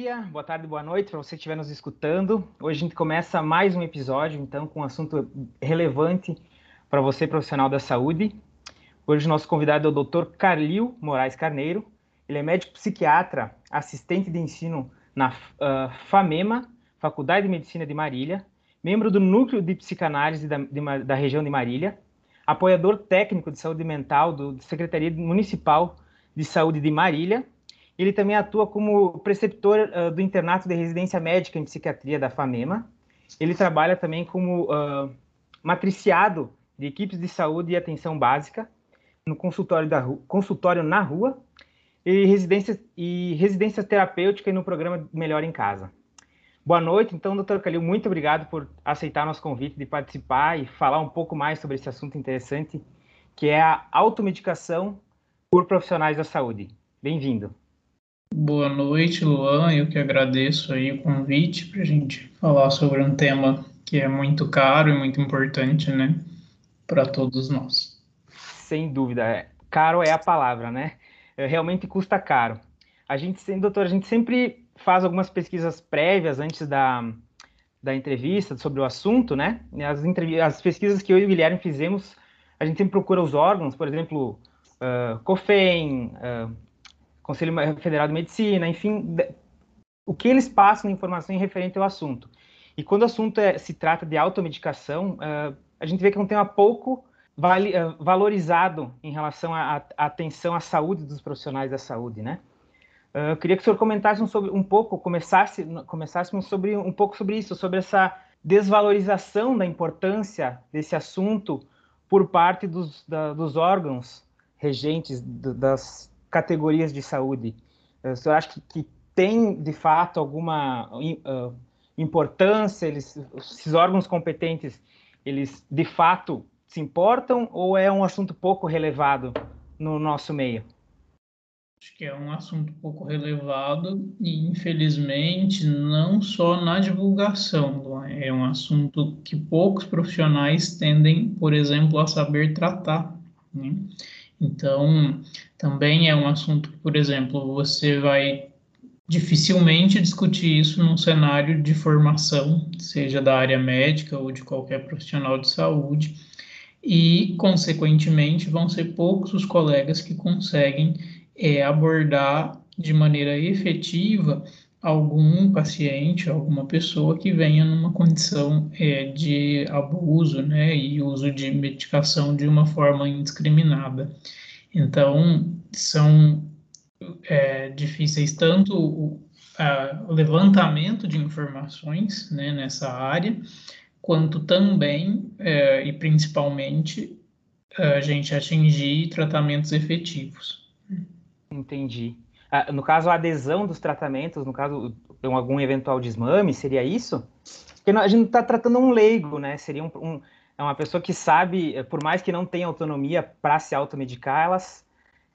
dia, boa tarde, boa noite para você que estiver nos escutando. Hoje a gente começa mais um episódio, então, com um assunto relevante para você, profissional da saúde. Hoje o nosso convidado é o Dr. Carlil Moraes Carneiro. Ele é médico psiquiatra, assistente de ensino na uh, FAMEMA, Faculdade de Medicina de Marília, membro do Núcleo de Psicanálise da, de, da região de Marília, apoiador técnico de saúde mental do Secretaria Municipal de Saúde de Marília ele também atua como preceptor uh, do internato de residência médica em psiquiatria da FAMEMA. Ele trabalha também como uh, matriciado de equipes de saúde e atenção básica no consultório, da consultório na rua e residência, e e no programa Melhor em Casa. Boa noite, então, doutor Calil, muito obrigado por aceitar nosso convite de participar e falar um pouco mais sobre esse assunto interessante, que é a automedicação por profissionais da saúde. Bem-vindo. Boa noite, Luan. Eu que agradeço aí o convite para a gente falar sobre um tema que é muito caro e muito importante, né, para todos nós. Sem dúvida, é. caro é a palavra, né? É, realmente custa caro. A gente, doutor, a gente sempre faz algumas pesquisas prévias antes da, da entrevista sobre o assunto, né? As, as pesquisas que eu e o Guilherme fizemos, a gente sempre procura os órgãos, por exemplo, uh, COFEM, uh, Conselho Federal de Medicina, enfim, o que eles passam de informação em referente ao assunto. E quando o assunto é, se trata de automedicação, uh, a gente vê que é um tema pouco vale, uh, valorizado em relação à atenção à saúde dos profissionais da saúde, né? Uh, eu queria que o senhor comentasse um, sobre, um pouco, começasse, começássemos sobre um pouco sobre isso, sobre essa desvalorização da importância desse assunto por parte dos, da, dos órgãos regentes das categorias de saúde? O senhor acha que, que tem, de fato, alguma uh, importância? Eles, esses órgãos competentes, eles, de fato, se importam ou é um assunto pouco relevado no nosso meio? Acho que é um assunto pouco relevado e, infelizmente, não só na divulgação. É um assunto que poucos profissionais tendem, por exemplo, a saber tratar. Né? Então, também é um assunto que, por exemplo, você vai dificilmente discutir isso num cenário de formação, seja da área médica ou de qualquer profissional de saúde, e, consequentemente, vão ser poucos os colegas que conseguem é, abordar de maneira efetiva algum paciente, alguma pessoa que venha numa condição é, de abuso, né, e uso de medicação de uma forma indiscriminada. Então, são é, difíceis tanto o, a, levantamento de informações né, nessa área, quanto também é, e principalmente a gente atingir tratamentos efetivos. Entendi. No caso, a adesão dos tratamentos, no caso, algum eventual desmame, seria isso? Porque a gente não está tratando um leigo, né? Seria um, um, é uma pessoa que sabe, por mais que não tenha autonomia para se automedicar, elas,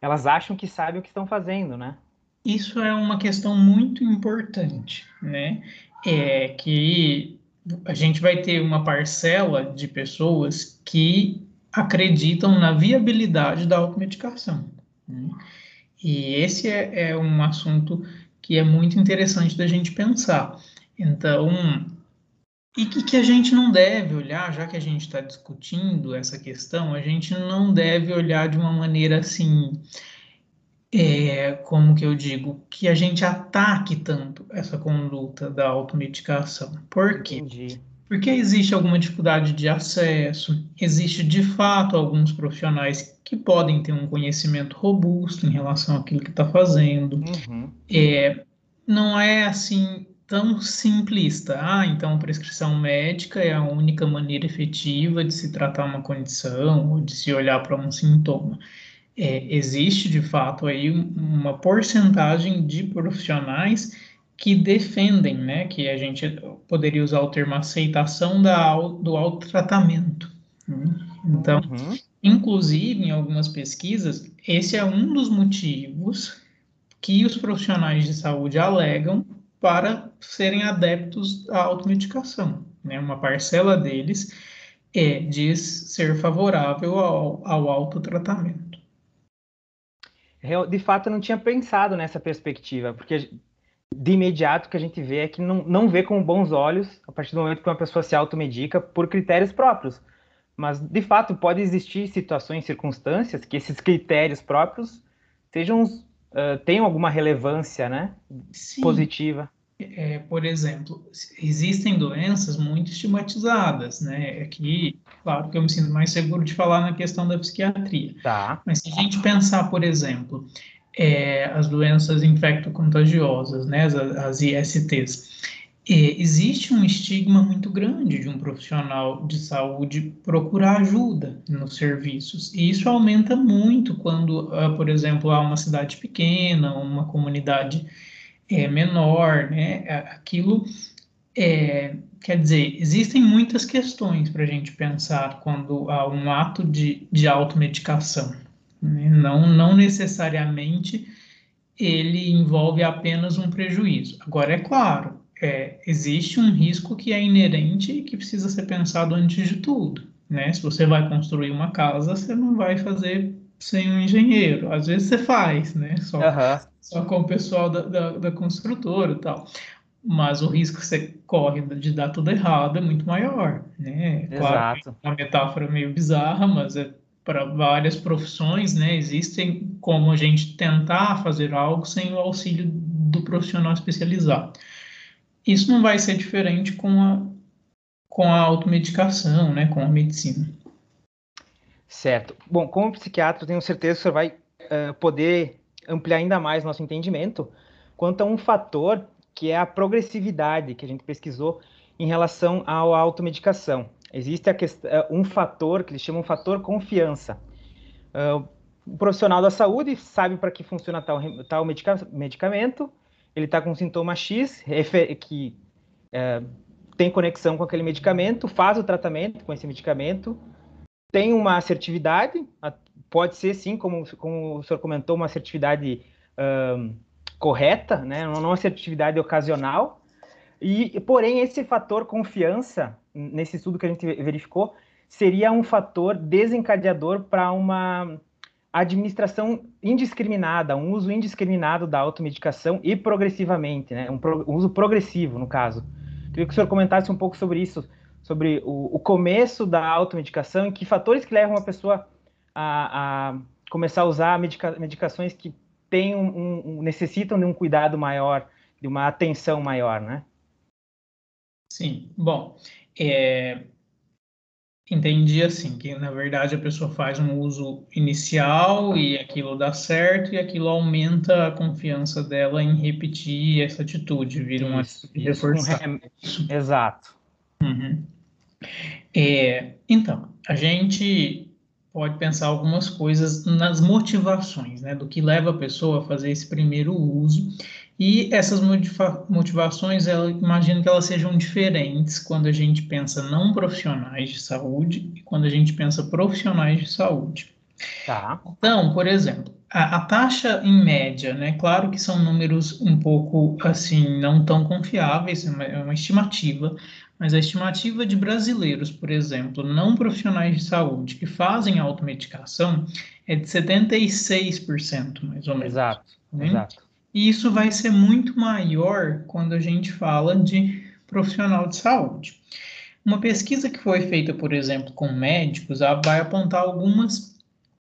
elas acham que sabem o que estão fazendo, né? Isso é uma questão muito importante, né? É que a gente vai ter uma parcela de pessoas que acreditam na viabilidade da automedicação. Né? E esse é, é um assunto que é muito interessante da gente pensar. Então, e que, que a gente não deve olhar, já que a gente está discutindo essa questão, a gente não deve olhar de uma maneira assim, é, como que eu digo, que a gente ataque tanto essa conduta da automedicação. Por quê? Entendi. Porque existe alguma dificuldade de acesso, existe de fato alguns profissionais que podem ter um conhecimento robusto em relação àquilo que está fazendo. Uhum. É, não é assim tão simplista. Ah, então prescrição médica é a única maneira efetiva de se tratar uma condição ou de se olhar para um sintoma. É, existe de fato aí uma porcentagem de profissionais que defendem, né, que a gente poderia usar o termo aceitação da, do autotratamento. Né? Então, uhum. inclusive, em algumas pesquisas, esse é um dos motivos que os profissionais de saúde alegam para serem adeptos à automedicação. Né? Uma parcela deles é, diz ser favorável ao, ao autotratamento. De fato, eu não tinha pensado nessa perspectiva, porque de imediato que a gente vê é que não, não vê com bons olhos a partir do momento que uma pessoa se automedica por critérios próprios. Mas, de fato, pode existir situações, circunstâncias que esses critérios próprios sejam, uh, tenham alguma relevância né, Sim. positiva. É, por exemplo, existem doenças muito estigmatizadas, né? Aqui, claro que eu me sinto mais seguro de falar na questão da psiquiatria. Tá. Mas se a gente pensar, por exemplo, é, as doenças infecto-contagiosas, né, as, as ISTs, é, existe um estigma muito grande de um profissional de saúde procurar ajuda nos serviços. E isso aumenta muito quando, uh, por exemplo, há uma cidade pequena, uma comunidade é, menor, né? Aquilo é, quer dizer, existem muitas questões para a gente pensar quando há um ato de, de automedicação. Né? Não, não necessariamente ele envolve apenas um prejuízo. Agora, é claro, é, existe um risco que é inerente e que precisa ser pensado antes de tudo. Né? Se você vai construir uma casa, você não vai fazer sem um engenheiro. Às vezes você faz, né? Só, uhum. só com o pessoal da, da, da construtora e tal. Mas o risco que você corre de dar tudo errado é muito maior, né? Claro, Exato. É uma metáfora meio bizarra, mas é para várias profissões, né? Existem como a gente tentar fazer algo sem o auxílio do profissional especializado. Isso não vai ser diferente com a, com a automedicação, né? Com a medicina. Certo. Bom, como psiquiatra, tenho certeza que o senhor vai uh, poder ampliar ainda mais nosso entendimento quanto a um fator que é a progressividade que a gente pesquisou em relação à automedicação. Existe eh, um fator que eles chamam de fator confiança. Uh, o profissional da saúde sabe para que funciona tal, tal medica, medicamento, ele está com sintoma X que uh, tem conexão com aquele medicamento, faz o tratamento com esse medicamento, tem uma assertividade, pode ser sim, como, como o senhor comentou, uma assertividade uh, correta, né? não uma assertividade ocasional, e, porém, esse fator confiança, nesse estudo que a gente verificou, seria um fator desencadeador para uma administração indiscriminada, um uso indiscriminado da automedicação e progressivamente, né? um, pro, um uso progressivo, no caso. Queria que o senhor comentasse um pouco sobre isso, sobre o, o começo da automedicação e que fatores que levam a pessoa a, a começar a usar medica, medicações que tem um, um, necessitam de um cuidado maior, de uma atenção maior, né? Sim, bom, é, entendi assim, que na verdade a pessoa faz um uso inicial e aquilo dá certo e aquilo aumenta a confiança dela em repetir essa atitude, vira uma isso, reforçar. Isso. Exato. Uhum. É, então, a gente pode pensar algumas coisas nas motivações, né, do que leva a pessoa a fazer esse primeiro uso. E essas motivações, eu imagino que elas sejam diferentes quando a gente pensa não profissionais de saúde e quando a gente pensa profissionais de saúde. Tá. Então, por exemplo, a, a, taxa em média, né? Claro que são números um pouco assim, não tão confiáveis, é uma, é uma estimativa, mas a estimativa de brasileiros, por exemplo, não profissionais de saúde que fazem automedicação é de 76%, mais ou menos. Exato, né? exato. E isso vai ser muito maior quando a gente fala de profissional de saúde. Uma pesquisa que foi feita, por exemplo, com médicos, vai apontar algumas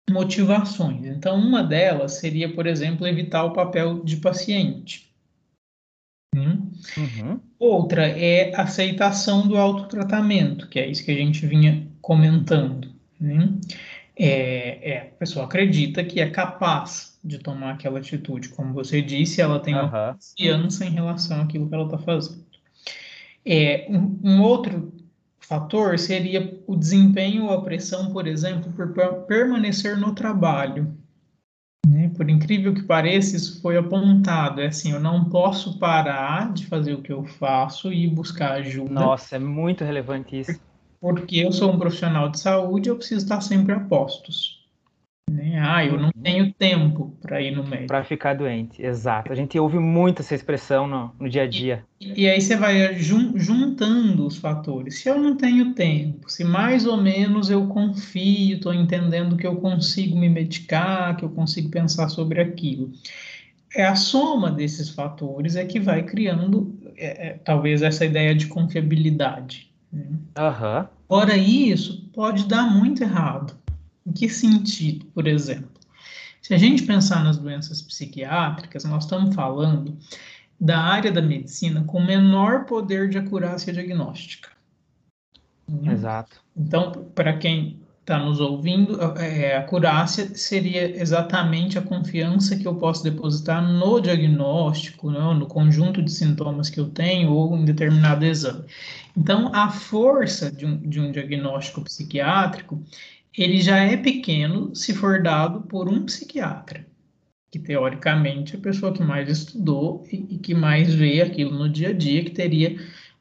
motivações. Então, uma delas seria, por exemplo, evitar o papel de paciente. Hum? Uhum. Outra é aceitação do autotratamento, que é isso que a gente vinha comentando. Né? É, é, a pessoa acredita que é capaz de tomar aquela atitude. Como você disse, ela tem uhum. uma confiança em relação àquilo que ela está fazendo. É, um, um, outro fator seria o desempenho ou a pressão, por exemplo, por permanecer no trabalho. Né? Por incrível que pareça, isso foi apontado. É assim, eu não posso parar de fazer o que eu faço e buscar ajuda. Nossa, é muito relevante isso. Porque eu sou um profissional de saúde, eu preciso estar sempre a postos. Né? Ah, eu não uhum. tenho tempo para ir no médico. Para ficar doente, exato. A gente ouve muito essa expressão no, no dia a dia. E, e aí você vai jun, juntando os fatores. Se eu não tenho tempo, se mais ou menos eu confio, estou entendendo que eu consigo me medicar, que eu consigo pensar sobre aquilo. é a soma desses fatores é que vai criando é, é, talvez essa ideia de confiabilidade. Né? Uhum. Ora, isso pode dar muito errado. Em que sentido, por exemplo? Se a gente pensar nas doenças psiquiátricas, nós estamos falando da área da medicina com menor poder de acurácia diagnóstica. Né? Exato. Então, para quem está nos ouvindo, é, a acurácia seria exatamente a confiança que eu posso depositar no diagnóstico, né, no conjunto de sintomas que eu tenho ou em determinado exame. Então, a força de um, de um diagnóstico psiquiátrico, ele já é pequeno se for dado por um psiquiatra, que teoricamente é a pessoa que mais estudou e, e que mais vê aquilo no dia a dia, que teria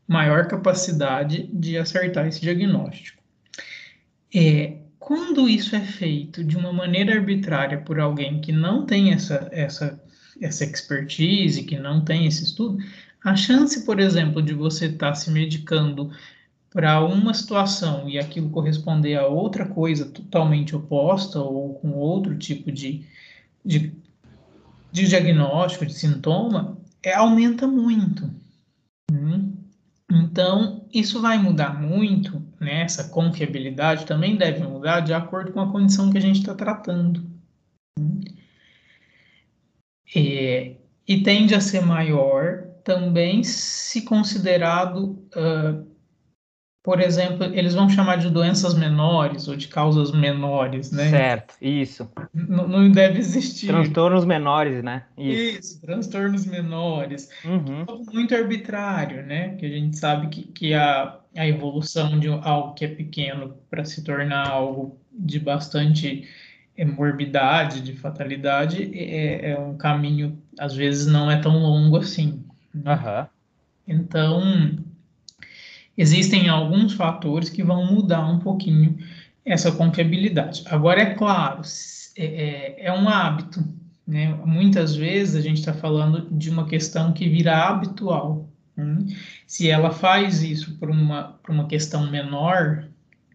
maior capacidade de acertar esse diagnóstico. É, quando isso é feito de uma maneira arbitrária por alguém que não tem essa, essa, essa expertise, que não tem esse estudo, a chance, por exemplo, de você estar tá se medicando para uma situação e aquilo corresponder a outra coisa totalmente oposta ou com outro tipo de, de, de diagnóstico, de sintoma, é, aumenta muito. Hum? Então, isso vai mudar muito, né? Essa confiabilidade também deve mudar de acordo com a condição que a gente está tratando. É, e tende a ser maior também se considerado uh, por exemplo, eles vão chamar de doenças menores ou de causas menores, né? Certo, isso. N não deve existir. Transtornos menores, né? Isso, isso transtornos menores. Uhum. Muito arbitrário, né? Que a gente sabe que, que a, a evolução de algo que é pequeno para se tornar algo de bastante é, morbidade, de fatalidade, é, é, um caminho, às vezes, não é tão longo assim. Né? Uhum. Então, existem alguns fatores que vão mudar um pouquinho essa confiabilidade. Agora, é claro, é, é, é um hábito, né? Muitas vezes a gente está falando de uma questão que vira habitual. Né? Se ela faz isso por uma, por uma questão menor,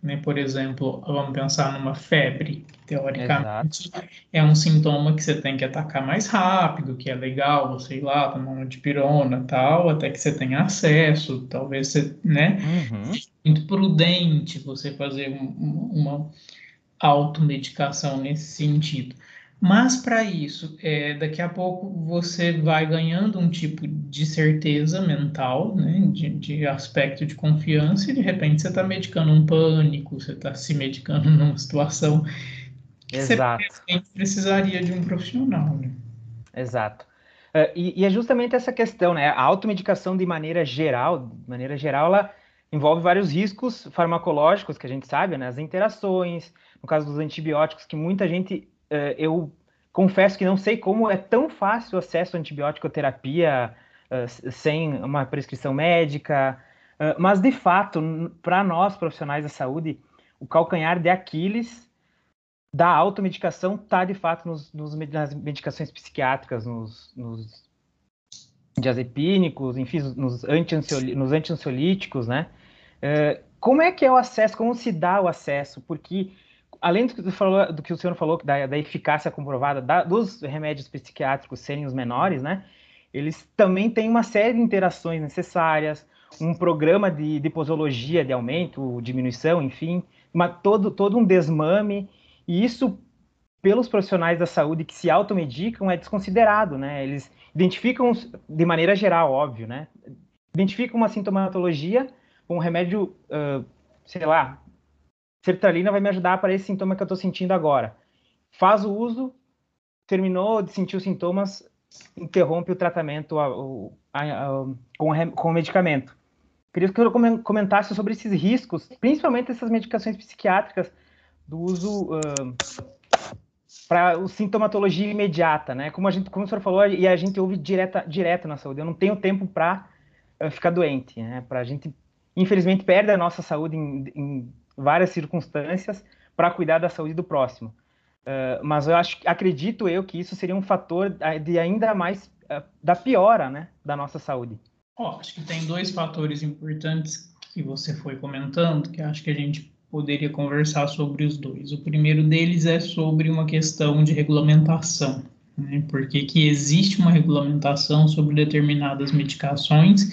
né? Por exemplo, vamos pensar numa febre, teoricamente Exato. é um sintoma que você tem que atacar mais rápido, que é legal você ir lá tomar uma dipirona tal, até que você tenha acesso, talvez você, né? Uhum. Muito prudente você fazer um, uma automedicação nesse sentido. Mas para isso, é, daqui a pouco você vai ganhando um tipo de certeza mental, né, de, de aspecto de confiança, e de repente você está medicando um pânico, você está se medicando numa situação que Exato. você precisaria de um profissional. Né? Exato. Uh, e, e, é justamente essa questão, né? A automedicação de maneira geral, de maneira geral, ela envolve vários riscos farmacológicos que a gente sabe, né? As interações, no caso dos antibióticos, que muita gente eu confesso que não sei como é tão fácil o acesso à antibiótico terapia uh, sem uma prescrição médica, uh, mas de fato, para nós profissionais da saúde, o calcanhar de Aquiles da automedicação está de fato nos, nos, nas medicações psiquiátricas, nos, nos diazepínicos, enfim, nos, nos antiansiolíticos, né? Uh, como é que é o acesso, como se dá o acesso? Porque além do que, falou, do que o senhor falou, da, da eficácia comprovada da, dos remédios psiquiátricos serem os menores, né? Eles também têm uma série de interações necessárias, um programa de, de posologia de aumento, diminuição, enfim, uma, todo, todo um desmame, e isso, pelos profissionais da saúde que se automedicam, é desconsiderado, né? Eles identificam, de maneira geral, óbvio, né? Identificam uma sintomatologia um remédio, uh, sei lá, sertralina vai me ajudar para esse sintoma que eu estou sentindo agora. Faz o uso, terminou de sentir os sintomas, interrompe o tratamento a, a, a, com, com o medicamento. Queria que eu comentasse sobre esses riscos, principalmente essas medicações psiquiátricas do uso uh, para sintomatologia imediata, né? Como a gente, como o senhor falou, e a gente ouve direta, direto na saúde. Eu não tenho tempo para uh, ficar doente, né? Para a gente, infelizmente, perde a nossa saúde em, em várias circunstâncias para cuidar da saúde do próximo. Uh, mas eu acho, acredito eu que isso seria um fator de ainda mais uh, da piora, né, da nossa saúde. Oh, acho que tem dois fatores importantes que você foi comentando, que acho que a gente poderia conversar sobre os dois. O primeiro deles é sobre uma questão de regulamentação. né? Porque que existe uma regulamentação sobre determinadas medicações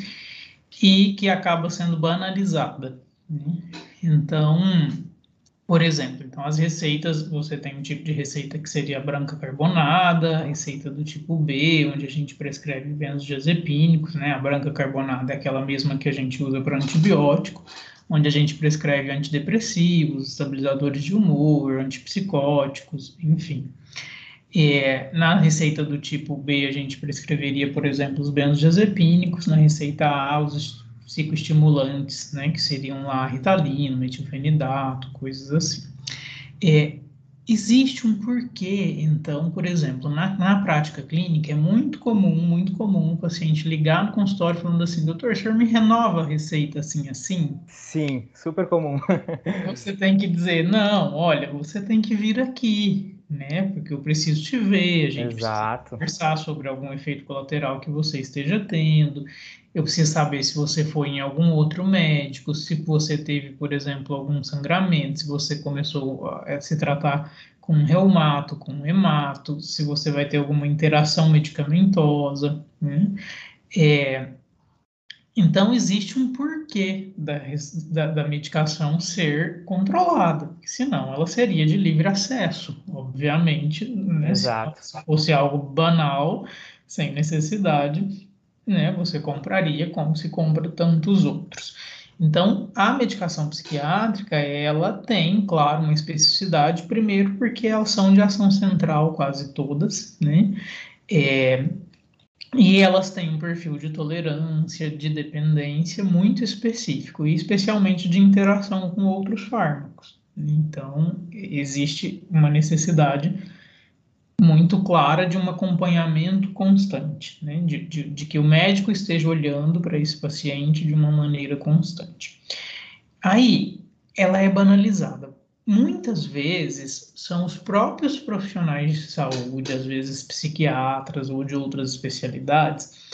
e que acaba sendo banalizada. Né? Então, por exemplo, então as receitas, você tem um tipo de receita que seria branca carbonada, receita do tipo B, onde a gente prescreve benzodiazepínicos, né? A branca carbonada é aquela mesma que a gente usa para antibiótico, onde a gente prescreve antidepressivos, estabilizadores de humor, antipsicóticos, enfim. É, na receita do tipo B, a gente prescreveria, por exemplo, os benzodiazepínicos, na receita A, os psicoestimulantes, né, que seriam lá ritalina, metilfenidato, coisas assim. É, existe um porquê, então, por exemplo, na, na prática clínica é muito comum, muito comum o paciente ligar no consultório falando assim, doutor, o senhor me renova a receita assim, assim? Sim, super comum. você tem que dizer, não, olha, você tem que vir aqui, né? Porque eu preciso te ver, a gente Exato. precisa conversar sobre algum efeito colateral que você esteja tendo. Eu preciso saber se você foi em algum outro médico, se você teve, por exemplo, algum sangramento, se você começou a se tratar com reumato, com hemato, se você vai ter alguma interação medicamentosa. Né? É, então, existe um porquê da, da, da, medicação ser controlada, senão ela seria de livre acesso, obviamente. Né? Exato. Se fosse algo banal, sem necessidade, né, você compraria como se compra tantos outros. Então, a medicação psiquiátrica, ela tem, claro, uma especificidade, primeiro porque elas são de ação central, quase todas, né? É, e elas têm um perfil de tolerância, de dependência muito específico, e especialmente de interação com outros fármacos. Então, existe uma necessidade muito clara de um acompanhamento constante, né? de, de, de que o médico esteja olhando para esse paciente de uma maneira constante. Aí, ela é banalizada. Muitas vezes são os próprios profissionais de saúde, às vezes psiquiatras ou de outras especialidades,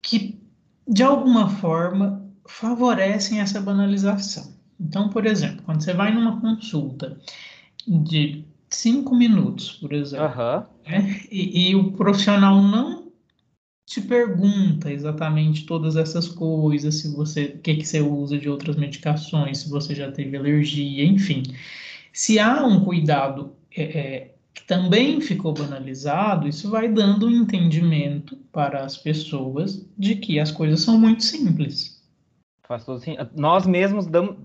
que de alguma forma favorecem essa banalização. Então, por exemplo, quando você vai numa consulta de cinco minutos, por exemplo. Uhum. Né? E, e, o profissional não te pergunta exatamente todas essas coisas, se você, o que, que você usa de outras medicações, se você já teve alergia, enfim. Se há um cuidado é, é, que também ficou banalizado, isso vai dando um entendimento para as pessoas de que as coisas são muito simples. Faz todo sentido. Nós mesmos damos,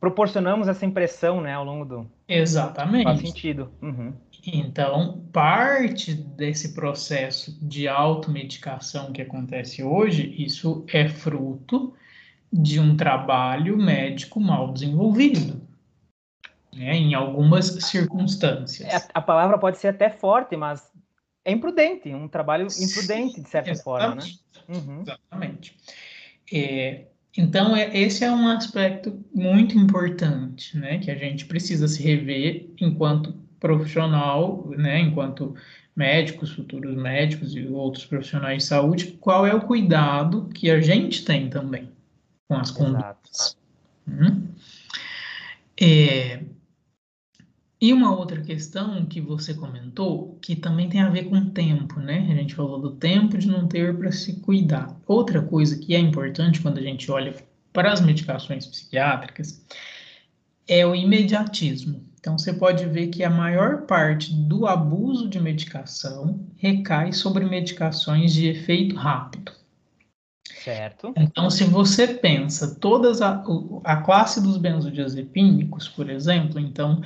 proporcionamos essa impressão, né, ao longo do. Exatamente. Faz sentido. Uhum. Então, parte desse processo de automedicação que acontece hoje, isso é fruto de um trabalho médico mal desenvolvido. Né, em algumas circunstâncias. É, a palavra pode ser até forte, mas é imprudente, um trabalho imprudente, de certa Exatamente. forma, né? Uhum. Exatamente. É, então, é, esse é um aspecto muito importante, né, que a gente precisa se rever enquanto profissional, né, enquanto médicos, futuros médicos e outros profissionais de saúde, qual é o cuidado que a gente tem também com as condutas. Hum? É, e uma outra questão que você comentou, que também tem a ver com o tempo, né? A gente falou do tempo de não ter para se cuidar. Outra coisa que é importante quando a gente olha para as medicações psiquiátricas é o imediatismo. Então, você pode ver que a maior parte do abuso de medicação recai sobre medicações de efeito rápido. Certo. Então, se você pensa todas a, a classe dos benzodiazepínicos, por exemplo, então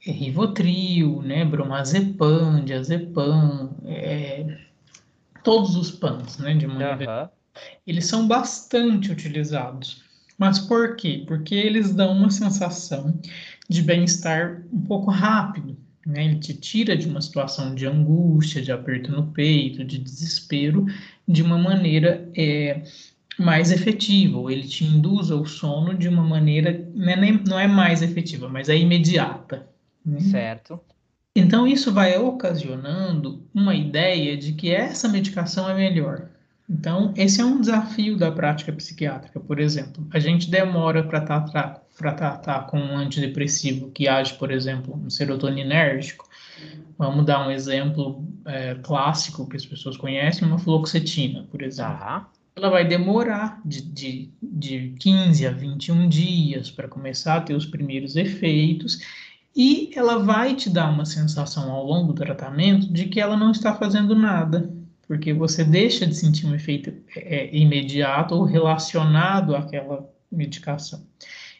Rivotril, né, bromazepam, diazepam, é, todos os PANs, né, de maneira... Uhum. Eles são bastante utilizados. Mas por quê? Porque eles dão uma sensação de bem-estar um pouco rápido, né? Ele te tira de uma situação de angústia, de aperto no peito, de desespero, de uma maneira é, mais efetiva, ou ele te induz ao sono de uma maneira, não é, não é mais efetiva, mas é imediata. Né? Certo. Então, isso vai ocasionando uma ideia de que essa medicação é melhor. Então, esse é um desafio da prática psiquiátrica, por exemplo. A gente demora para tratar, tratar com um antidepressivo que age, por exemplo, um serotoninérgico. Vamos dar um exemplo é, clássico que as pessoas conhecem, uma fluoxetina, por exemplo. Tá. Ela vai demorar de, de, de 15 a 21 dias para começar a ter os primeiros efeitos, e ela vai te dar uma sensação ao longo do tratamento de que ela não está fazendo nada, porque você deixa de sentir um efeito é, imediato ou relacionado àquela medicação.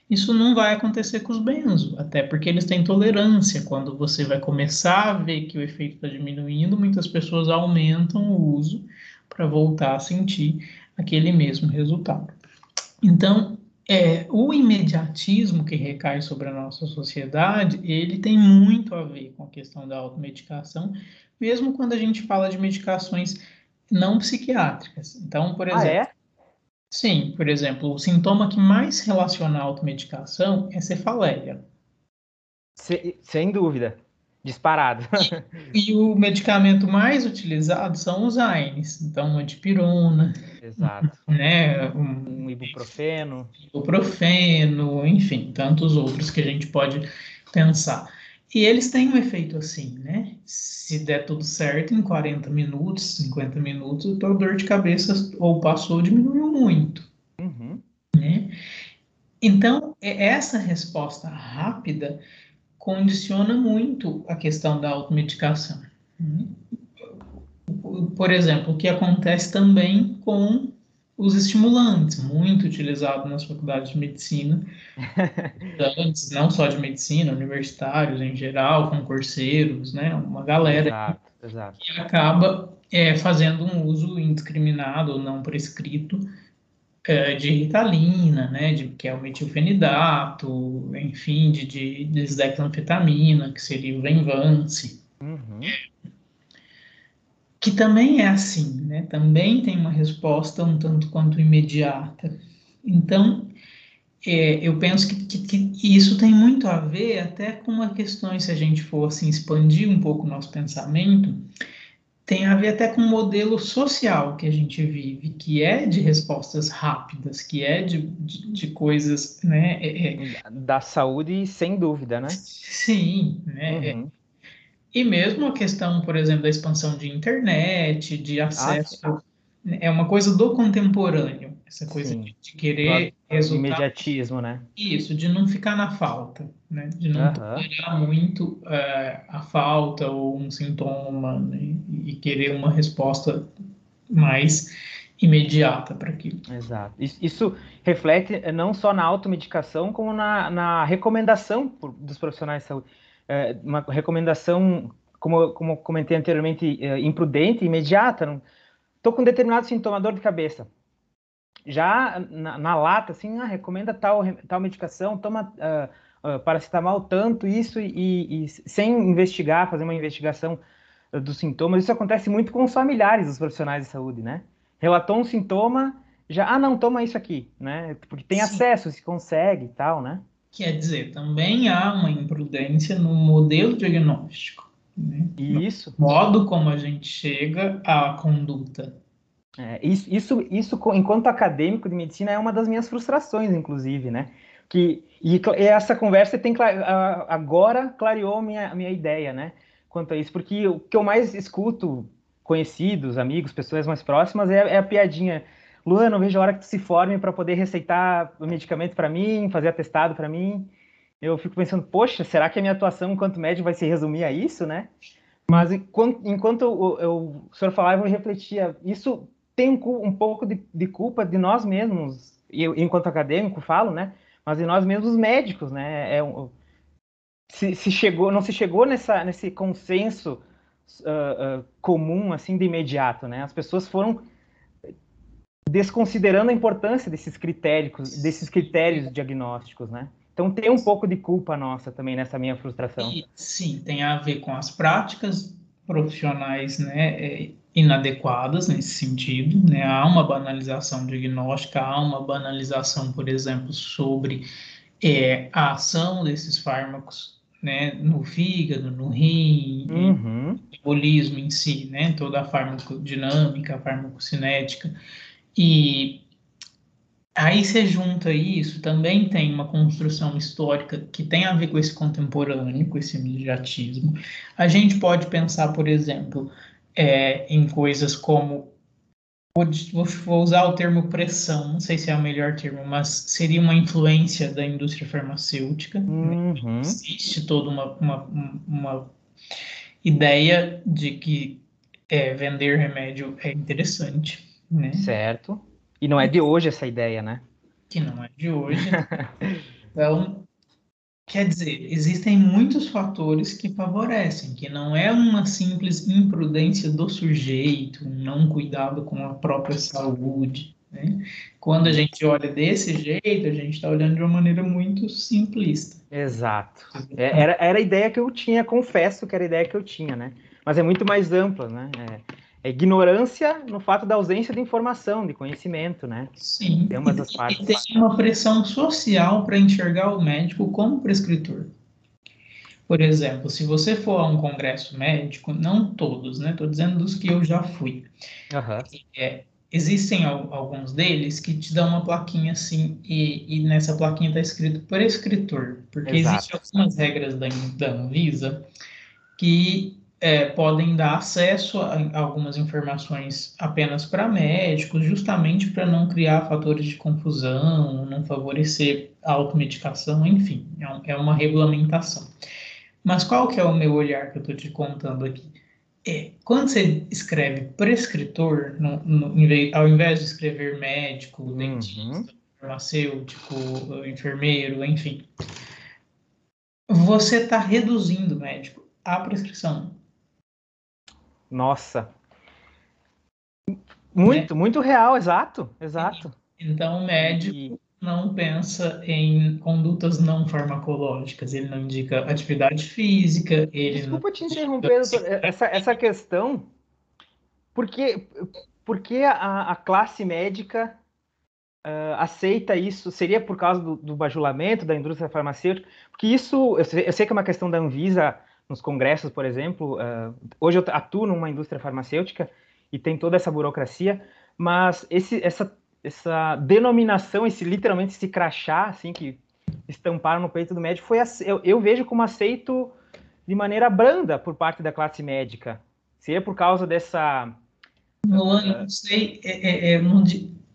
Isso não vai acontecer com os benzo, até porque eles têm tolerância. Quando você vai começar a ver que o efeito está diminuindo, muitas pessoas aumentam o uso para voltar a sentir aquele mesmo resultado. Então, é, o imediatismo que recai sobre a nossa sociedade, ele tem muito a ver com a questão da automedicação, mesmo quando a gente fala de medicações não psiquiátricas. Então, por exemplo, ah, é? Sim, por exemplo, o sintoma que mais relaciona a automedicação é cefaleia. Se, sem dúvida, disparado. E, e, o medicamento mais utilizado são os AINES, então antipirona. Exato. Né, um, um ibuprofeno. Ibuprofeno, enfim, tantos outros que a gente pode pensar. E eles têm um efeito assim, né? Se der tudo certo, em 40 minutos, 50 minutos, a tua dor de cabeça ou passou diminuiu muito. Uhum. Né? Então, essa resposta rápida condiciona muito a questão da automedicação. Por exemplo, o que acontece também com os estimulantes, muito utilizado nas faculdades de medicina, estudantes, não só de medicina, universitários em geral, concurseiros, né, uma galera exato, exato. que acaba é, fazendo um uso indiscriminado ou não prescrito é, de ritalina, né, de, que é o metilfenidato, enfim, de, de desdexanfetamina, que seria o Venvance. Uhum que também é assim, né? Também tem uma resposta um tanto quanto imediata. Então, é, eu penso que, que, que, isso tem muito a ver até com a questão, se a gente for assim, expandir um pouco o nosso pensamento, tem a ver até com o modelo social que a gente vive, que é de respostas rápidas, que é de, de, de coisas, né? É, é da saúde, sem dúvida, né? Sim, né? Uhum. E mesmo a questão, por exemplo, da expansão de internet, de ah, acesso, ah, é uma coisa do contemporâneo, essa coisa de, de, querer resultar. Imediatismo, né? Isso, de não ficar na falta, né? De não uhum. tolerar muito uh, a falta ou um sintoma, né? E querer uma resposta mais imediata para aquilo. Exato. Isso reflete não só na automedicação, como na, na recomendação dos profissionais de saúde é, uma recomendação, como, como comentei anteriormente, é, imprudente, imediata. Estou com determinado sintoma, dor de cabeça. Já na, na lata, assim, ah, recomenda tal, tal medicação, toma uh, uh, paracetamol tanto, isso, e, e, sem investigar, fazer uma investigação uh, dos sintomas. Isso acontece muito com os familiares dos profissionais de saúde, né? Relatou um sintoma, já, ah, não, toma isso aqui, né? Porque tem Sim. acesso, se consegue e tal, né? Quer dizer, também há uma imprudência no modelo diagnóstico. Né? Isso. No modo como a gente chega à conduta. É, isso, isso, isso, enquanto acadêmico de medicina, é uma das minhas frustrações, inclusive, né? Que, e, essa conversa tem agora clareou minha, minha ideia, né? Quanto a isso, porque o que eu mais escuto, conhecidos, amigos, pessoas mais próximas, é, é a piadinha Luan, não vejo a hora que tu se forme para poder receitar o medicamento para mim, fazer atestado para mim. Eu fico pensando, poxa, será que a minha atuação enquanto médico vai se resumir a isso, né? Mas enquanto, enquanto eu, eu, o senhor falava, eu refletia, isso tem um, um pouco de, de, culpa de nós mesmos, eu, enquanto acadêmico falo, né? Mas de nós mesmos médicos, né? É, se, se, chegou, não se chegou nessa, nesse consenso uh, uh, comum, assim, de imediato, né? As pessoas foram desconsiderando a importância desses critérios, desses critérios diagnósticos, né? Então tem um pouco de culpa nossa também nessa minha frustração. E, sim, tem a ver com as práticas profissionais, né, é, inadequadas nesse sentido, né? Há uma banalização diagnóstica, há uma banalização, por exemplo, sobre é, a ação desses fármacos né, no fígado, no rim, uhum. o metabolismo em si, né, toda a farmacodinâmica, a farmacocinética. E aí você junta isso, também tem uma construção histórica que tem a ver com esse contemporâneo, com esse imediatismo. A gente pode pensar, por exemplo, é, em coisas como vou, vou usar o termo pressão, não sei se é o melhor termo, mas seria uma influência da indústria farmacêutica. Uhum. Né? Existe toda uma, uma, uma ideia de que é, vender remédio é interessante. Né? Certo. E não é de hoje essa ideia, né? Que não é de hoje. então, quer dizer, existem muitos fatores que favorecem, que não é uma simples imprudência do sujeito, um não cuidado com a própria saúde. Né? Quando a gente olha desse jeito, a gente está olhando de uma maneira muito simplista. Exato. É, era, era a ideia que eu tinha, confesso que era a ideia que eu tinha, né? Mas é muito mais ampla, né? É é ignorância no fato da ausência de informação, de conhecimento, né? Sim. Tem umas das partes. E tem uma pressão social para enxergar o médico como prescritor. Por exemplo, se você for a um congresso médico, não todos, né? Estou dizendo dos que eu já fui. Uhum. É, existem alguns deles que te dão uma plaquinha assim, e, e nessa plaquinha está escrito prescritor, porque existem algumas regras da, da Anvisa que é, podem dar acesso a, algumas informações apenas para médicos, justamente para não criar fatores de confusão, não favorecer a automedicação, enfim, é, é uma regulamentação. Mas qual que é o meu olhar que eu estou te contando aqui? É, quando você escreve prescritor, no, no, ao invés de escrever médico, uhum. dentista, farmacêutico, enfermeiro, enfim, você está reduzindo o médico à prescrição. Nossa. Muito, é. muito real, exato, exato. Então, o médico e... não pensa em condutas não farmacológicas, ele não indica atividade física, ele Desculpa não... te interromper, doutor. Essa, essa questão, por que, por que a, a classe médica uh, aceita isso? Seria por causa do, do, bajulamento da indústria farmacêutica? Porque isso, eu sei, eu sei que é uma questão da Anvisa nos congressos, por exemplo. Uh, hoje eu atuo numa indústria farmacêutica e tem toda essa burocracia, mas esse, essa, essa denominação, esse literalmente esse crachá, assim, que estamparam no peito do médico, foi eu, eu vejo como aceito de maneira branda por parte da classe médica. Seria por causa dessa. Não, uh, não sei, é, é, é, não,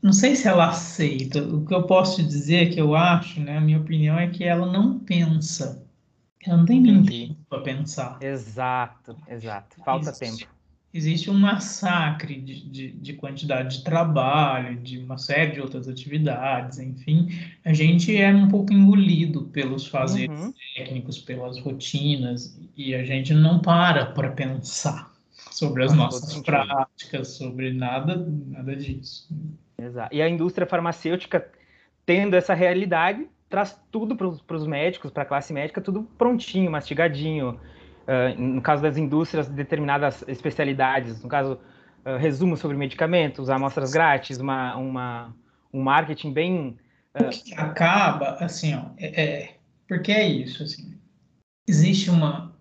não sei se ela aceita. O que eu posso dizer, que eu acho, né, a minha opinião é que ela não pensa ela não tem nem tempo para pensar. Exato, exato. Falta existe, tempo. Existe um massacre de, de, de, quantidade de trabalho, de uma série de outras atividades, enfim. A gente é um pouco engolido pelos fazeres uhum. técnicos, pelas rotinas, e a gente não para para pensar sobre as nossas práticas, sobre nada, nada disso. Exato. E a indústria farmacêutica, tendo essa realidade, traz tudo para os médicos, para a classe médica, tudo prontinho, mastigadinho. Uh, no caso das indústrias, determinadas especialidades, no caso, uh, resumo sobre medicamentos, amostras grátis, uma, uma, um marketing bem. Uh... Acaba, assim, ó, é, é, porque é isso, assim, existe uma.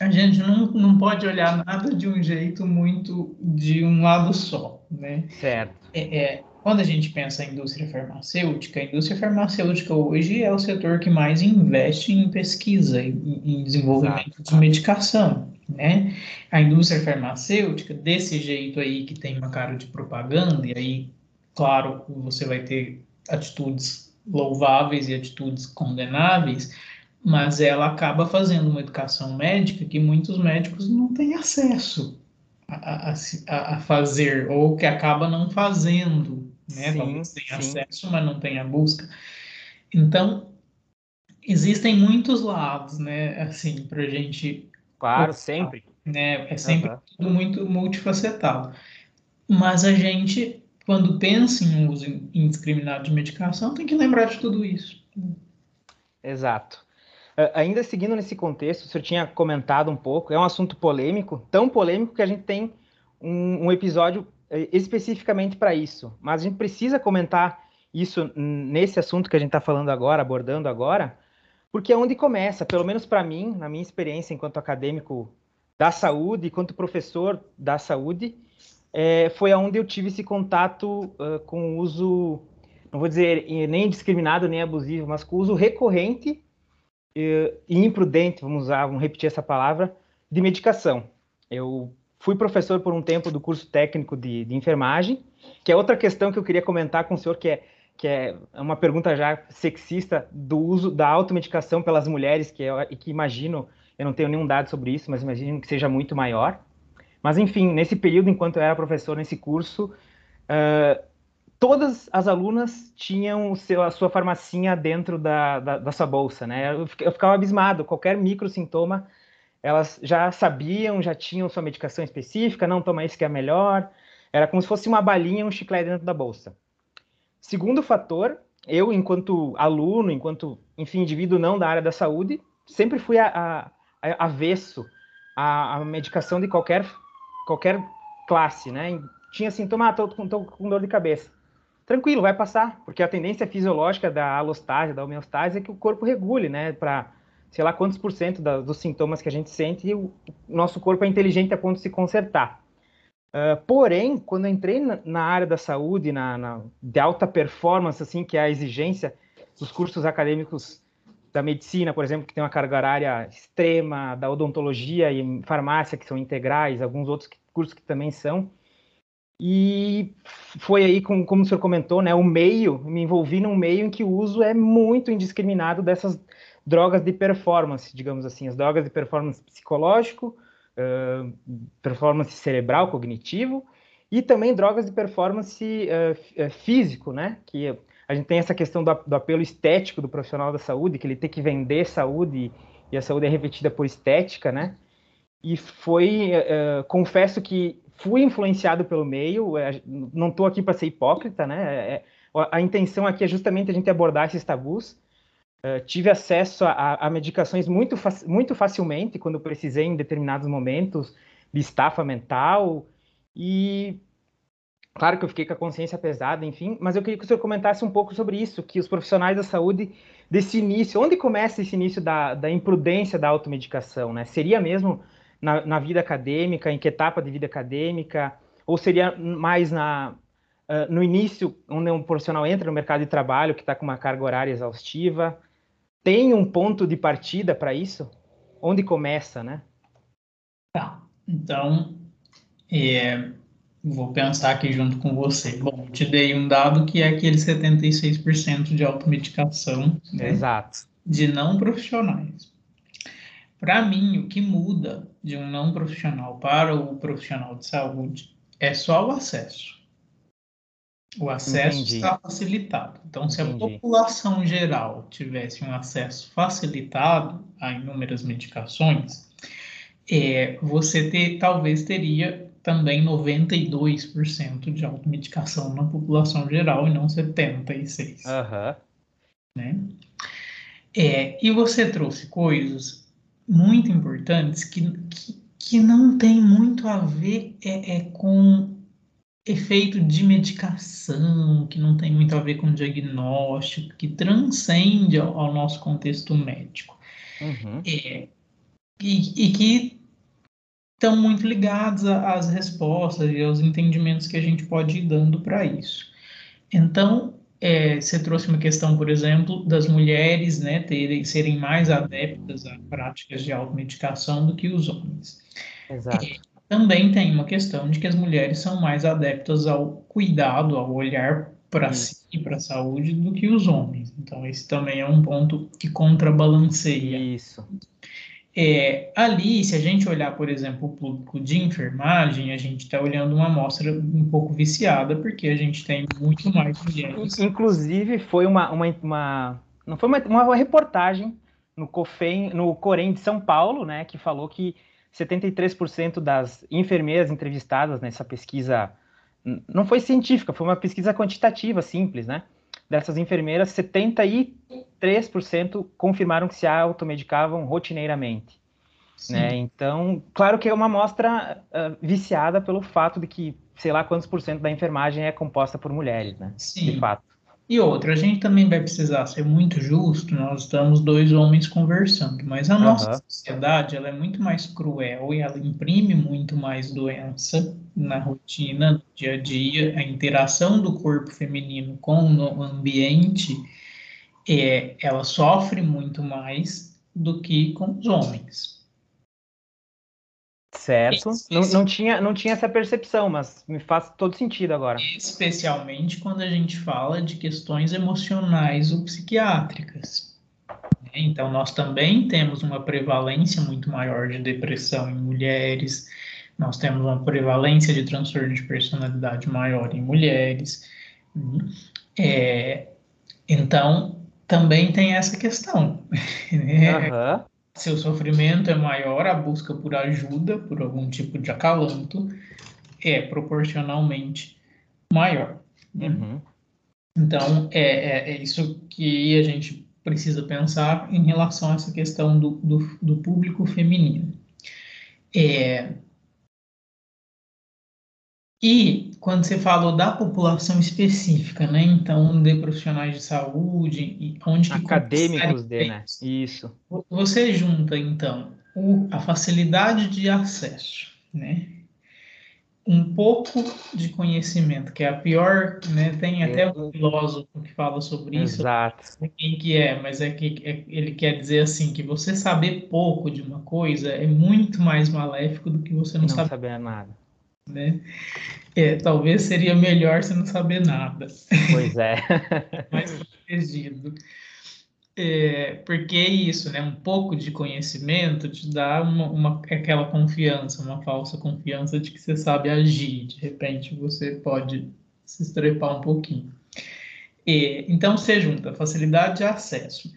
A gente não, não pode olhar nada de um jeito muito de um lado só, né? Certo. É, é quando a gente pensa em indústria farmacêutica, a indústria farmacêutica hoje é o setor que mais investe em pesquisa, em, em desenvolvimento Exato. de medicação, né? A indústria farmacêutica, desse jeito aí que tem uma cara de propaganda, e aí, claro, você vai ter atitudes louváveis e atitudes condenáveis, mas ela acaba fazendo uma educação médica que muitos médicos não têm acesso a, a, a fazer, ou que acaba não fazendo, né? Sim, Talvez tenha sim. acesso, mas não tenha busca. Então, existem muitos lados, né? Assim, para a gente. Claro, sempre. Né? É sempre uhum. tudo muito multifacetado. Mas a gente, quando pensa em uso indiscriminado de medicação, tem que lembrar de tudo isso. Exato. Ainda seguindo nesse contexto, o senhor tinha comentado um pouco, é um assunto polêmico, tão polêmico que a gente tem um, um episódio especificamente para isso, mas a gente precisa comentar isso nesse assunto que a gente está falando agora, abordando agora, porque é onde começa, pelo menos para mim, na minha experiência enquanto acadêmico da saúde, enquanto professor da saúde, é, foi aonde eu tive esse contato uh, com o uso, não vou dizer nem discriminado nem abusivo, mas com o uso recorrente e imprudente, vamos usar, vamos repetir essa palavra, de medicação. Eu fui professor por um tempo do curso técnico de, de, enfermagem, que é outra questão que eu queria comentar com o senhor, que é, que é uma pergunta já sexista do uso da automedicação pelas mulheres, que, eu, que imagino, eu não tenho nenhum dado sobre isso, mas imagino que seja muito maior. Mas, enfim, nesse período, enquanto eu era professor nesse curso, uh, todas as alunas tinham seu, a sua farmacinha dentro da, da, da sua bolsa, né? Eu, eu, ficava abismado, qualquer micro sintoma, elas já sabiam, já tinham sua medicação específica, não toma isso que é melhor, era como se fosse uma balinha, um chiclete dentro da bolsa. Segundo fator, eu, enquanto aluno, enquanto, enfim, indivíduo não da área da saúde, sempre fui a, a, a avesso à, medicação de qualquer, qualquer classe, né? Tinha sintoma, ah, tô, tô com dor de cabeça tranquilo, vai passar, porque a tendência fisiológica da alostase, da homeostase, é que o corpo regule, né, para sei lá quantos por cento da, dos sintomas que a gente sente, e o nosso corpo é inteligente a ponto de se consertar. Uh, porém, quando eu entrei na, na área da saúde, na, na, de alta performance, assim, que é a exigência dos cursos acadêmicos da medicina, por exemplo, que tem uma carga horária extrema, da odontologia e farmácia, que são integrais, alguns outros cursos que também são, e foi aí, com, como o senhor comentou, né, o meio, me envolvi num meio em que o uso é muito indiscriminado dessas drogas de performance, digamos assim, as drogas de performance psicológico, uh, performance cerebral, cognitivo, e também drogas de performance uh, físico, né, que a gente tem essa questão do, do, apelo estético do profissional da saúde, que ele tem que vender saúde, e a saúde é repetida por estética, né, e foi, uh, confesso que fui influenciado pelo meio, é, não estou aqui para ser hipócrita, né? É, a intenção aqui é justamente a gente abordar esses tabus. Uh, tive acesso a, a medicações muito, muito facilmente quando precisei em determinados momentos de estafa mental e claro que eu fiquei com a consciência pesada, enfim, mas eu queria que o senhor comentasse um pouco sobre isso, que os profissionais da saúde desse início, onde começa esse início da, da imprudência da automedicação, né? Seria mesmo na, na, vida acadêmica, em que etapa de vida acadêmica, ou seria mais na, uh, no início, onde um profissional entra no mercado de trabalho, que está com uma carga horária exaustiva? Tem um ponto de partida para isso? Onde começa, né? Tá, então, é, vou pensar aqui junto com você. Bom, te dei um dado que é aquele 76% de automedicação. Né, Exato. De não profissionais. Para mim, o que muda de um não profissional para o profissional de saúde é só o acesso. O acesso Entendi. está facilitado. Então, Entendi. se a população geral tivesse um acesso facilitado a inúmeras medicações, é, você ter, talvez teria também 92% de automedicação na população geral e não 76%. Uhum. Né? É, e você trouxe coisas muito importantes que, que, que não tem muito a ver é, é, com efeito de medicação, que não tem muito a ver com diagnóstico, que transcende ao, ao nosso contexto médico. Uhum. É, e, e que estão muito ligados às respostas e aos entendimentos que a gente pode ir dando para isso. Então, é, você trouxe uma questão, por exemplo, das mulheres né, terem, serem mais adeptas a práticas de automedicação do que os homens. Exato. É, também tem uma questão de que as mulheres são mais adeptas ao cuidado, ao olhar para si e para a saúde do que os homens. Então, esse também é um ponto que contrabalanceia. Isso. É, ali, se a gente olhar, por exemplo, o público de enfermagem, a gente está olhando uma amostra um pouco viciada, porque a gente tem muito mais mulheres. Inclusive, foi uma, uma, uma não foi uma, uma, reportagem no COFEM, no Corém de São Paulo, né, que falou que 73% das enfermeiras entrevistadas nessa pesquisa não foi científica, foi uma pesquisa quantitativa simples, né? dessas enfermeiras, 73% confirmaram que se automedicavam rotineiramente. Né? Então, claro que é uma amostra uh, viciada pelo fato de que, sei lá quantos por cento da enfermagem é composta por mulheres, né? Sim. De fato. E outra, a gente também vai precisar ser muito justo, nós estamos dois homens conversando, mas a nossa uhum. sociedade ela é muito mais cruel e ela imprime muito mais doença na rotina, no dia a dia, a interação do corpo feminino com o ambiente, é, ela sofre muito mais do que com os homens. Certo. Não, não, tinha, não tinha essa percepção, mas me faz todo sentido agora. Especialmente quando a gente fala de questões emocionais ou psiquiátricas. Então, nós também temos uma prevalência muito maior de depressão em mulheres, nós temos uma prevalência de transtorno de personalidade maior em mulheres. É, então, também tem essa questão. Né? Uhum. Se o sofrimento é maior, a busca por ajuda, por algum tipo de acalanto, é proporcionalmente maior. Né? Uhum. Então, é, é, é, isso que a gente precisa pensar em relação a essa questão do, do, do público feminino. É, e quando você falou da população específica, né? Então, de profissionais de saúde, onde que acadêmicos de, né? Isso. Você junta então o, a facilidade de acesso, né? Um pouco de conhecimento, que é a pior, né? Tem até um filósofo que fala sobre isso. Exato. Não sei quem que é, mas é que é, ele quer dizer assim que você saber pouco de uma coisa é muito mais maléfico do que você não, não saber, saber nada né? É, talvez seria melhor você não saber nada. Pois é. Mais protegido. É, porque é isso, né? Um pouco de conhecimento te dá uma, uma, aquela confiança, uma falsa confiança de que você sabe agir. De repente você pode se estrepar um pouquinho. É, então você junta facilidade de acesso,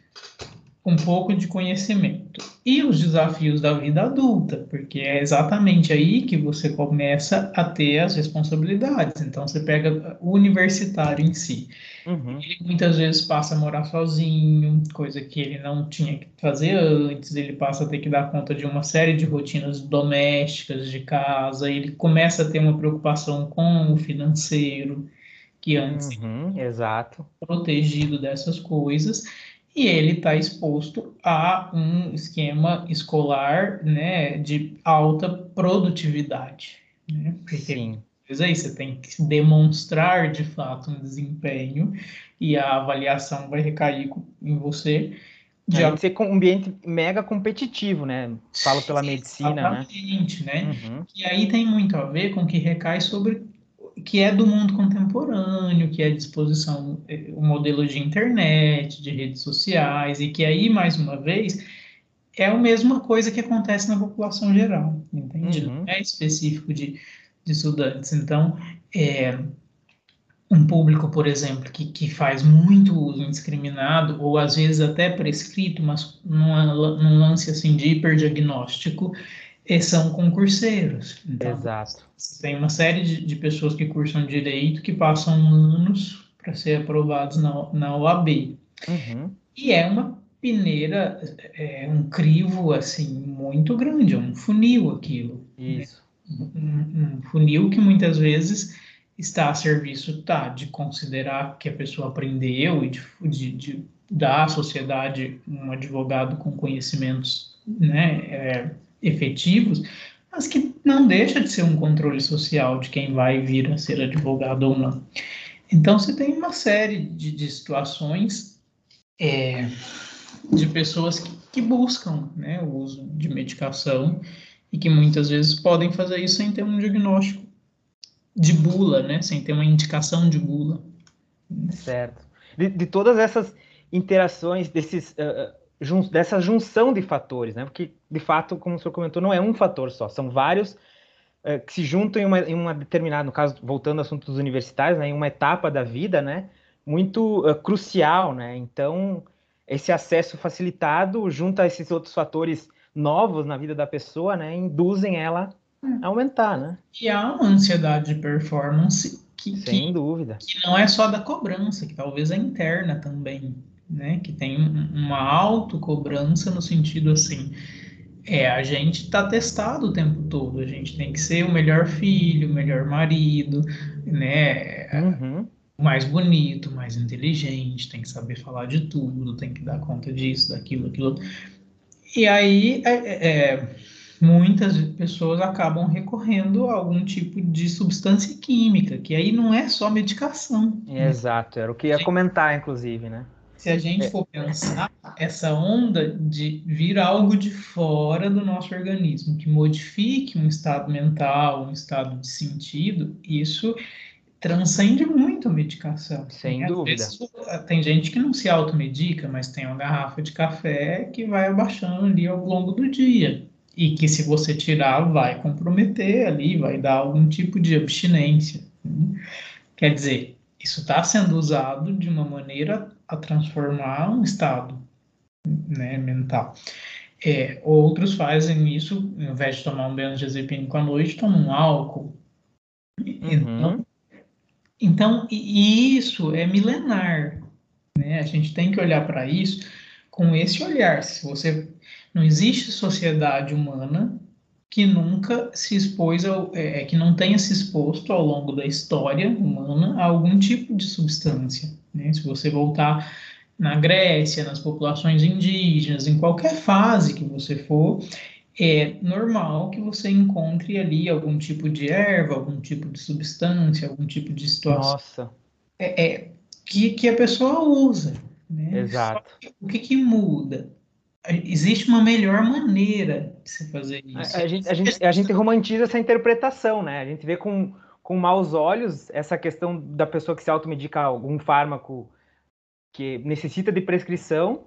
um pouco de conhecimento e os desafios da vida adulta, porque é exatamente aí que você começa a ter as responsabilidades. Então, você pega o universitário em si. Uhum. Ele muitas vezes passa a morar sozinho, coisa que ele não tinha que fazer antes, ele passa a ter que dar conta de uma série de rotinas domésticas de casa, ele começa a ter uma preocupação com o financeiro, que antes uhum, exato. protegido dessas coisas e ele está exposto a um esquema escolar né, de alta produtividade. Né? Porque Sim. aí você tem que demonstrar de fato um desempenho e a avaliação vai recair em você. De Tem que ser um ambiente mega competitivo, né? Falo pela medicina, né? Exatamente, né? né? Uhum. E aí tem muito a ver com o que recai sobre que é do mundo contemporâneo, que é a disposição, eh, o modelo de internet, de redes sociais, e que aí, mais uma vez, é a mesma coisa que acontece na população geral, entende? Uhum. Não é específico de, de estudantes. Então, é, um público, por exemplo, que, que faz muito uso indiscriminado, ou às vezes até prescrito, mas num lance assim de hiperdiagnóstico, são concurseiros. Então, Exato. Tem uma série de, de, pessoas que cursam direito que passam anos para ser aprovados na, na OAB. Uhum. E é uma peneira, é um crivo assim muito grande, é um funil aquilo. Isso. Né? Um, um, funil que muitas vezes está a serviço tá, de considerar que a pessoa aprendeu e de, de, de dar à sociedade um advogado com conhecimentos né, é, efetivos, mas que não deixa de ser um controle social de quem vai vir a ser advogado ou não. Então, você tem uma série de, de situações é, de pessoas que, que buscam né, o uso de medicação e que muitas vezes podem fazer isso sem ter um diagnóstico de bula, né, sem ter uma indicação de bula. Certo. De, de todas essas interações, desses uh, jun dessa junção de fatores, né? Porque, de fato, como o senhor comentou, não é um fator só, são vários uh, que se juntam em uma, em uma, determinada, no caso, voltando ao assunto dos universitários, né? Em uma etapa da vida, né? Muito uh, crucial, né? Então, esse acesso facilitado, junto a esses outros fatores novos na vida da pessoa, né? Induzem ela a aumentar, né? E há uma ansiedade de performance que, Sem que, dúvida. que não é só da cobrança, que talvez é interna também né? Que tem uma autocobrança no sentido assim, é, a gente está testado o tempo todo, a gente tem que ser o melhor filho, o melhor marido, né? Uhum. Mais bonito, mais inteligente, tem que saber falar de tudo, tem que dar conta disso, daquilo, aquilo. E aí, é, é, é muitas pessoas acabam recorrendo a algum tipo de substância química, que aí não é só medicação. Exato, era o que ia comentar, inclusive, né? Se a gente for pensar, essa onda de vir algo de fora do nosso organismo, que modifique um estado mental, um estado de sentido, isso transcende muito a medicação. Sem dúvida. Vezes, tem gente que não se automedica, mas tem uma garrafa de café que vai abaixando ali ao longo do dia. E que se você tirar, vai comprometer ali, vai dar algum tipo de abstinência. Né? Quer dizer, isso está sendo usado de uma maneira a transformar um estado né, mental. É, outros fazem isso, ao invés de tomar um benzodiazepínico à noite, tomam um álcool. Então, uhum. então, e isso é milenar. Né? A gente tem que olhar para isso com esse olhar. Se você não existe sociedade humana que nunca se expôs, ao, é, é, que não tenha se exposto ao longo da história humana a algum tipo de substância. Né? Se você voltar na Grécia, nas populações indígenas, em qualquer fase que você for, é normal que você encontre ali algum tipo de erva, algum tipo de substância, algum tipo de situação. Nossa. É, é que, que a pessoa usa. Né? Exato. O que, que muda? existe uma melhor maneira se fazer isso. A, a, gente, a, gente, a gente romantiza essa interpretação, né? A gente vê com, com maus olhos essa questão da pessoa que se automedica algum fármaco que necessita de prescrição,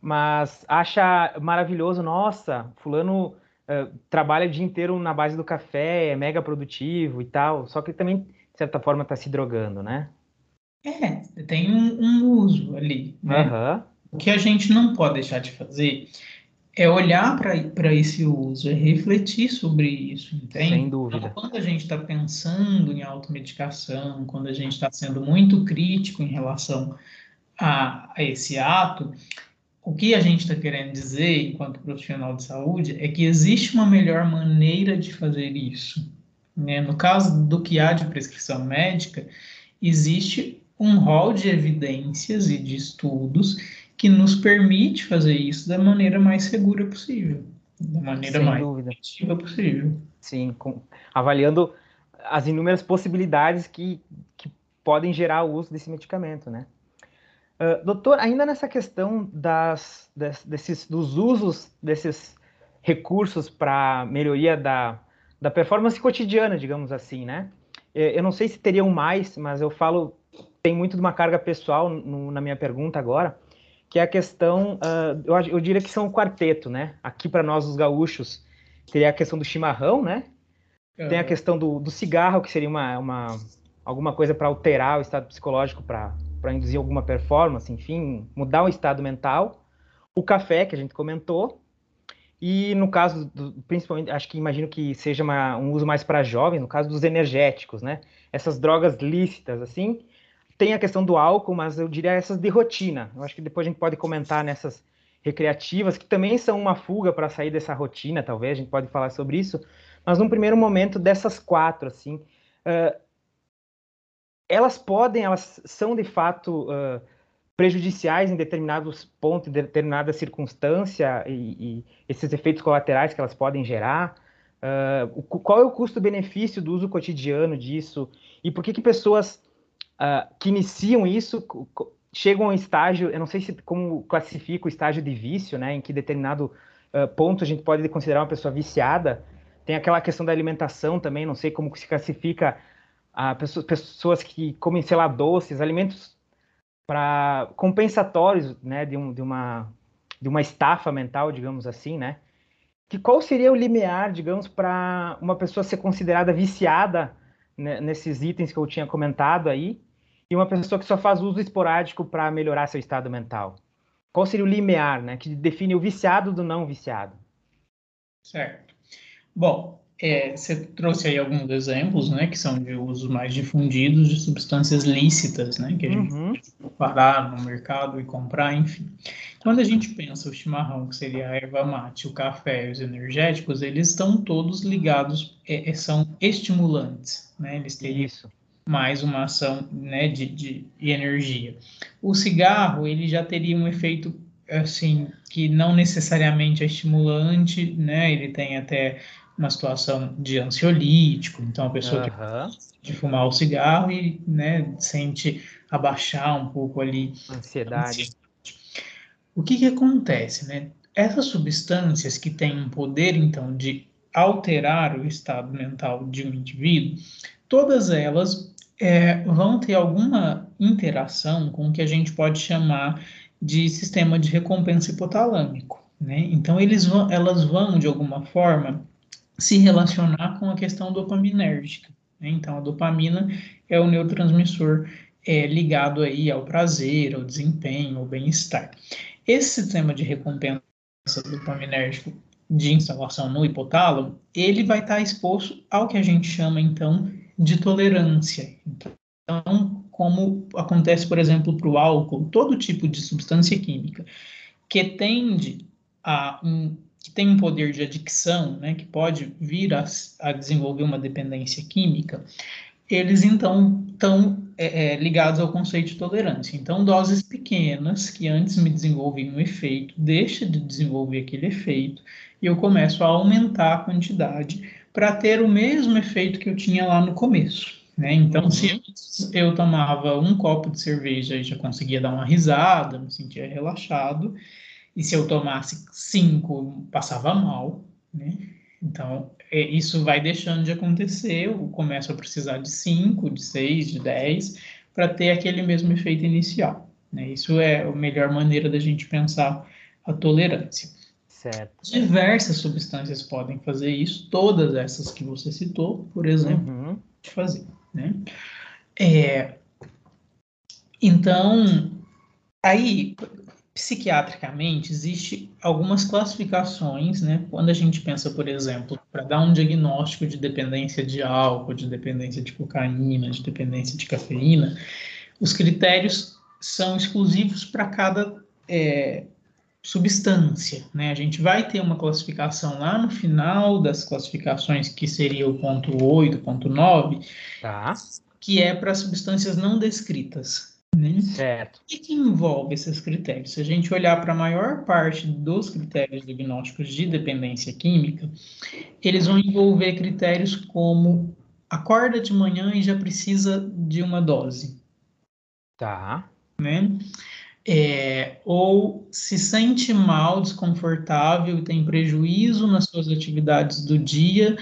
mas acha maravilhoso, nossa, fulano uh, trabalha o dia inteiro na base do café, é mega produtivo e tal, só que também, de certa forma, está se drogando, né? É, tem um, um uso ali, né? Uhum. O que a gente não pode deixar de fazer é olhar para esse uso, é refletir sobre isso, entende? Sem dúvida. Então, quando a gente está pensando em automedicação, quando a gente está sendo muito crítico em relação a, a esse ato, o que a gente está querendo dizer, enquanto profissional de saúde, é que existe uma melhor maneira de fazer isso. Né? No caso do que há de prescrição médica, existe um rol de evidências e de estudos que nos permite fazer isso da maneira mais segura possível, da maneira Sem mais dúvida. efetiva possível. Sim, com, avaliando as inúmeras possibilidades que, que podem gerar o uso desse medicamento, né? Uh, doutor, ainda nessa questão das, des, desses, dos usos desses recursos para melhoria da, da performance cotidiana, digamos assim, né? É, eu não sei se teriam mais, mas eu falo, tem muito de uma carga pessoal no, na minha pergunta agora, que é a questão, uh, eu, eu, diria que são o quarteto, né? Aqui para nós, os gaúchos, teria a questão do chimarrão, né? Uhum. Tem a questão do, do, cigarro, que seria uma, uma alguma coisa para alterar o estado psicológico, para induzir alguma performance, enfim, mudar o estado mental. O café, que a gente comentou. E no caso, do, principalmente, acho que imagino que seja uma, um uso mais para jovens, no caso dos energéticos, né? Essas drogas lícitas, assim, tem a questão do álcool, mas eu diria essas de rotina. Eu acho que depois a gente pode comentar nessas recreativas, que também são uma fuga para sair dessa rotina, talvez, a gente pode falar sobre isso. Mas num primeiro momento, dessas quatro, assim, uh, elas podem, elas são de fato uh, prejudiciais em determinados pontos, em determinada circunstância, e, e, esses efeitos colaterais que elas podem gerar. Uh, qual é o custo-benefício do uso cotidiano disso? E por que, que pessoas uh, que iniciam isso chegam a um estágio, eu não sei se como classifica o estágio de vício, né, em que determinado uh, ponto a gente pode considerar uma pessoa viciada. Tem aquela questão da alimentação também, não sei como se classifica a pessoas, pessoas que comem, sei lá, doces, alimentos para compensatórios, né, de, um, de uma de uma estafa mental, digamos assim, né? Que qual seria o limiar, digamos, para uma pessoa ser considerada viciada né, nesses itens que eu tinha comentado aí, e uma pessoa que só faz uso esporádico para melhorar seu estado mental? Qual seria o limiar, né, que define o viciado do não viciado? Certo. Bom, é, você trouxe aí alguns exemplos, né, que são de usos mais difundidos de substâncias lícitas, né, que a gente uhum. pode parar no mercado e comprar, enfim. Quando a gente pensa o chimarrão, que seria a erva mate, o café e os energéticos, eles estão todos ligados, é, é são estimulantes, né, eles têm Isso mais uma ação né, de, de, de, energia. O cigarro ele já teria um efeito assim que não necessariamente é estimulante, né? Ele tem até uma situação de ansiolítico, então a pessoa uhum. que de fumar o cigarro e né, sente abaixar um pouco ali ansiedade. O que, que acontece, né? Essas substâncias que têm um poder, então, de alterar o estado mental de um indivíduo, todas elas é, vão ter alguma interação com o que a gente pode chamar de sistema de recompensa hipotalâmico. Né? Então, eles vão, elas vão, de alguma forma, se relacionar com a questão dopaminérgica. Né? Então, a dopamina é o neurotransmissor é, ligado aí ao prazer, ao desempenho, ao bem-estar. Esse sistema de recompensa dopaminérgico de instalação no hipotálamo, ele vai estar exposto ao que a gente chama, então, de tolerância. Então, como acontece, por exemplo, para o álcool, todo tipo de substância química que tende a um que tem um poder de adicção, né, que pode vir a, a desenvolver uma dependência química, eles então estão é, é, ligados ao conceito de tolerância. Então, doses pequenas, que antes me desenvolviam um efeito, deixa de desenvolver aquele efeito, e eu começo a aumentar a quantidade para ter o mesmo efeito que eu tinha lá no começo. Né? Então, uhum. se eu tomava um copo de cerveja e já conseguia dar uma risada, me sentia relaxado, e se eu tomasse cinco, passava mal, né? Então, é, isso vai deixando de acontecer, eu começo a precisar de 5, de 6, de 10, para ter aquele mesmo efeito inicial. Né? Isso é a melhor maneira da gente pensar a tolerância. Certo. Diversas substâncias podem fazer isso, todas essas que você citou, por exemplo, uhum. fazer. Né? É, então, aí psiquiatricamente, existe algumas classificações, né? Quando a gente pensa, por exemplo, para dar um diagnóstico de dependência de álcool, de dependência de cocaína, de dependência de cafeína, os critérios são exclusivos para cada é, substância, né? A gente vai ter uma classificação lá no final das classificações, que seria o ponto 8, ponto 9, tá. que é para substâncias não descritas. Né? Certo. O que, que envolve esses critérios? Se a gente olhar para a maior parte dos critérios diagnósticos de dependência química, eles vão envolver critérios como acorda de manhã e já precisa de uma dose. Tá. Né? É, ou se sente mal, desconfortável e tem prejuízo nas suas atividades do dia,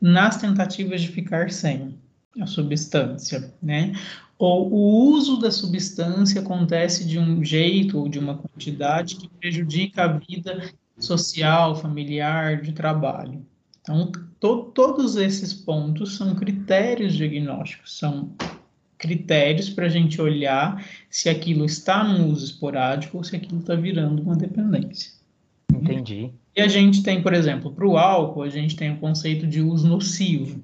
nas tentativas de ficar sem a substância, né? ou o uso da substância acontece de um jeito ou de uma quantidade que prejudica a vida social, familiar, de trabalho. Então, to todos esses pontos são critérios diagnósticos, são critérios para a gente olhar se aquilo está no uso esporádico ou se aquilo está virando uma dependência. Entendi. E a gente tem, por exemplo, para o álcool, a gente tem o conceito de uso nocivo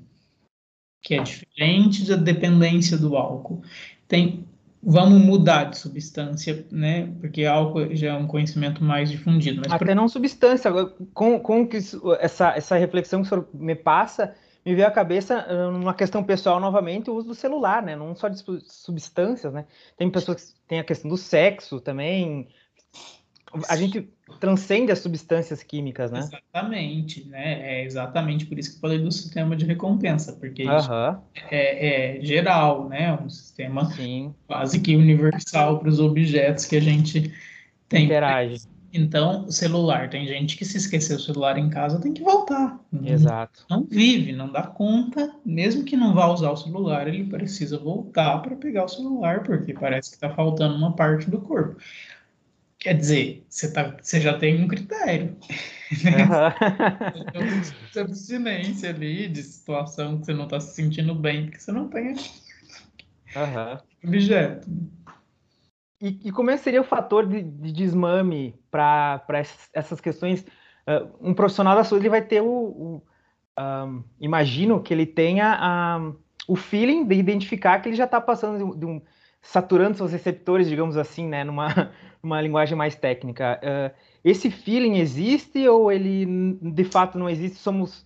que é diferente da dependência do álcool. Tem, vamos mudar de substância, né? Porque álcool já é um conhecimento mais difundido. Mas Até por... não substância. Com, com que essa, essa reflexão que o senhor me passa, me veio à cabeça numa questão pessoal novamente o uso do celular, né? Não só de substâncias, né? Tem pessoas que têm a questão do sexo também, a gente transcende as substâncias químicas, né? Exatamente, né? É exatamente por isso que eu falei do sistema de recompensa, porque isso é, é, geral, né? Um sistema Sim. quase que universal para os objetos que a gente tem. Interage. Então, celular, tem gente que se esquecer o celular em casa tem que voltar. Exato. Não, não vive, não dá conta, mesmo que não vá usar o celular, ele precisa voltar para pegar o celular, porque parece que está faltando uma parte do corpo. Quer dizer, você, tá, você já tem um critério. Né? Uhum. de abstinência ali, de situação que você não está se sentindo bem, porque você não tem uhum. objeto. E, e, como é seria o fator de, de desmame para essas questões? Uh, um profissional da saúde ele vai ter o. o um, imagino que ele tenha um, o feeling de identificar que ele já está passando de, de um saturando seus receptores, digamos assim, né, numa, numa linguagem mais técnica. Uh, esse feeling existe ou ele de fato não existe? Somos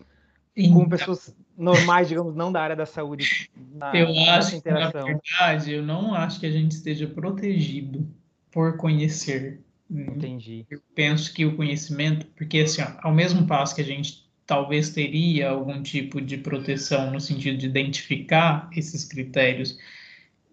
como pessoas normais, digamos, não da área da saúde. Na, eu acho que, na verdade, eu não acho que a gente esteja protegido por conhecer. Entendi. Eu penso que o conhecimento, porque assim, ó, ao mesmo passo que a gente talvez teria algum tipo de proteção no sentido de identificar esses critérios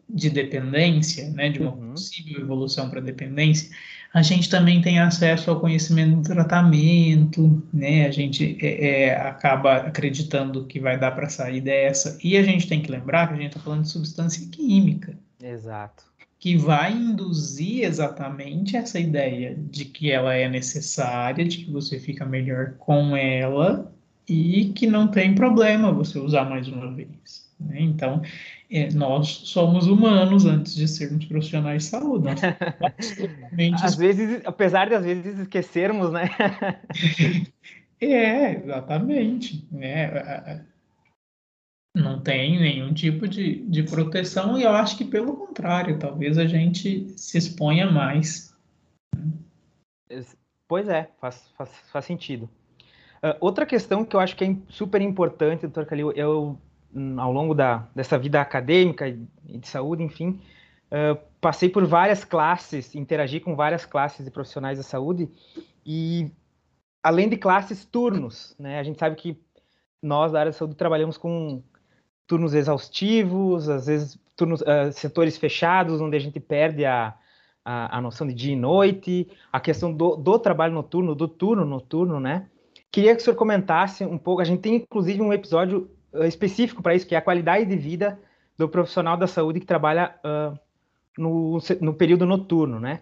de dependência, né, de uma uhum. possível evolução para dependência, a gente também tem acesso ao conhecimento do tratamento, né, a gente é, é, acaba acreditando que vai dar para sair dessa, e a gente tem que lembrar que a gente está falando de substância química. Exato. Que vai induzir exatamente essa ideia de que ela é necessária, de que você fica melhor com ela e que não tem problema você usar mais uma vez. Né? Então, é, nós somos humanos antes de sermos profissionais de saúde. às vezes, apesar de às vezes esquecermos, né? é, exatamente. Né? Não tem nenhum tipo de, de proteção, e eu acho que pelo contrário, talvez a gente se exponha mais. Pois é, faz, faz, faz sentido. Uh, outra questão que eu acho que é super importante, doutor Calil, eu ao longo da, dessa vida acadêmica e de saúde, enfim, uh, passei por várias classes, interagi com várias classes de profissionais da saúde e, além de classes, turnos, né? A gente sabe que nós da área da saúde trabalhamos com turnos exaustivos, às vezes turnos, uh, setores fechados, onde a gente perde a, a, a, noção de dia e noite, a questão do, do trabalho noturno, do turno noturno, né? Queria que o senhor comentasse um pouco. A gente tem inclusive um episódio específico para isso, que é a qualidade de vida do profissional da saúde que trabalha uh, no, no, período noturno, né?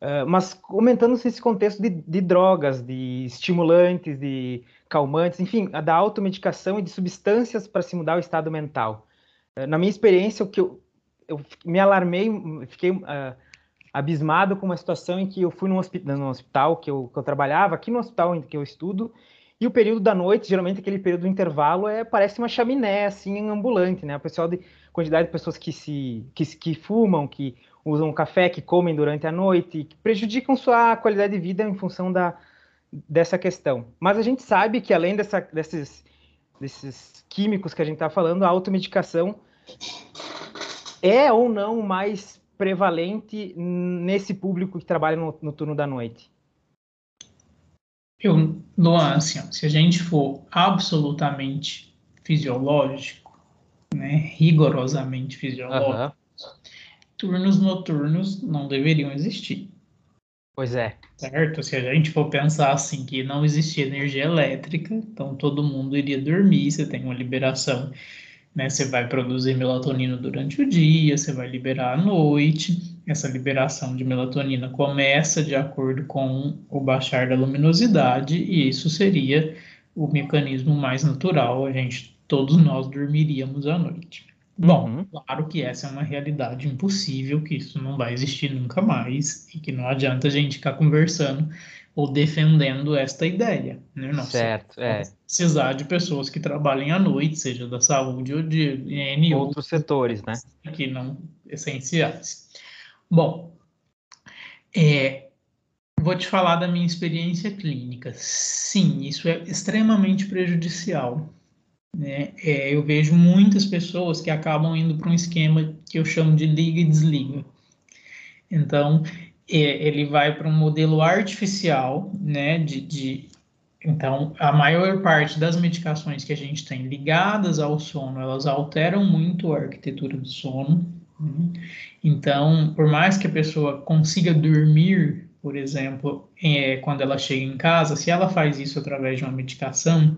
Uh, mas comentando-se esse contexto de, de, drogas, de estimulantes, de calmantes, enfim, da automedicação e de substâncias para se mudar o estado mental. Uh, na minha experiência, o que eu, eu me alarmei, fiquei abismado com uma situação em que eu fui num hospital, num hospital que, eu, que eu trabalhava, aqui no hospital em que eu estudo, e o período da noite, geralmente aquele período do intervalo, é, parece uma chaminé, assim, ambulante, né? O pessoal de quantidade de pessoas que se que, que fumam, que usam café, que comem durante a noite, que prejudicam sua qualidade de vida em função da, dessa questão. Mas a gente sabe que além dessa, desses, desses químicos que a gente está falando, a automedicação é ou não mais prevalente nesse público que trabalha no, no turno da noite? Eu, Luan, assim, ó, se a gente for absolutamente fisiológico, né, rigorosamente fisiológico, uhum. turnos noturnos não deveriam existir. Pois é. Certo? Se a gente for pensar assim que não existia energia elétrica, então todo mundo iria dormir, você tem uma liberação, né? Você vai produzir melatonina durante o dia, você vai liberar à noite essa liberação de melatonina começa de acordo com o baixar da luminosidade, e isso seria o mecanismo mais natural, a gente, todos nós dormiríamos à noite. Bom, uhum. claro que essa é uma realidade impossível, que isso não vai existir nunca mais, e que não adianta a gente ficar conversando ou defendendo esta ideia. Né? Não certo, é. Precisar de pessoas que trabalhem à noite, seja da saúde ou de N outros setores, né? Que não essenciais. Bom, é, vou te falar da minha experiência clínica. Sim, isso é extremamente prejudicial. Né? É, eu vejo muitas pessoas que acabam indo para um esquema que eu chamo de liga e desliga. Então, ele vai para um modelo artificial, né, de, de então, a maior parte das medicações que a gente tem ligadas ao sono, elas alteram muito a arquitetura do sono. Né? Então, por mais que a pessoa consiga dormir, por exemplo, é, quando ela chega em casa, se ela faz isso através de uma medicação,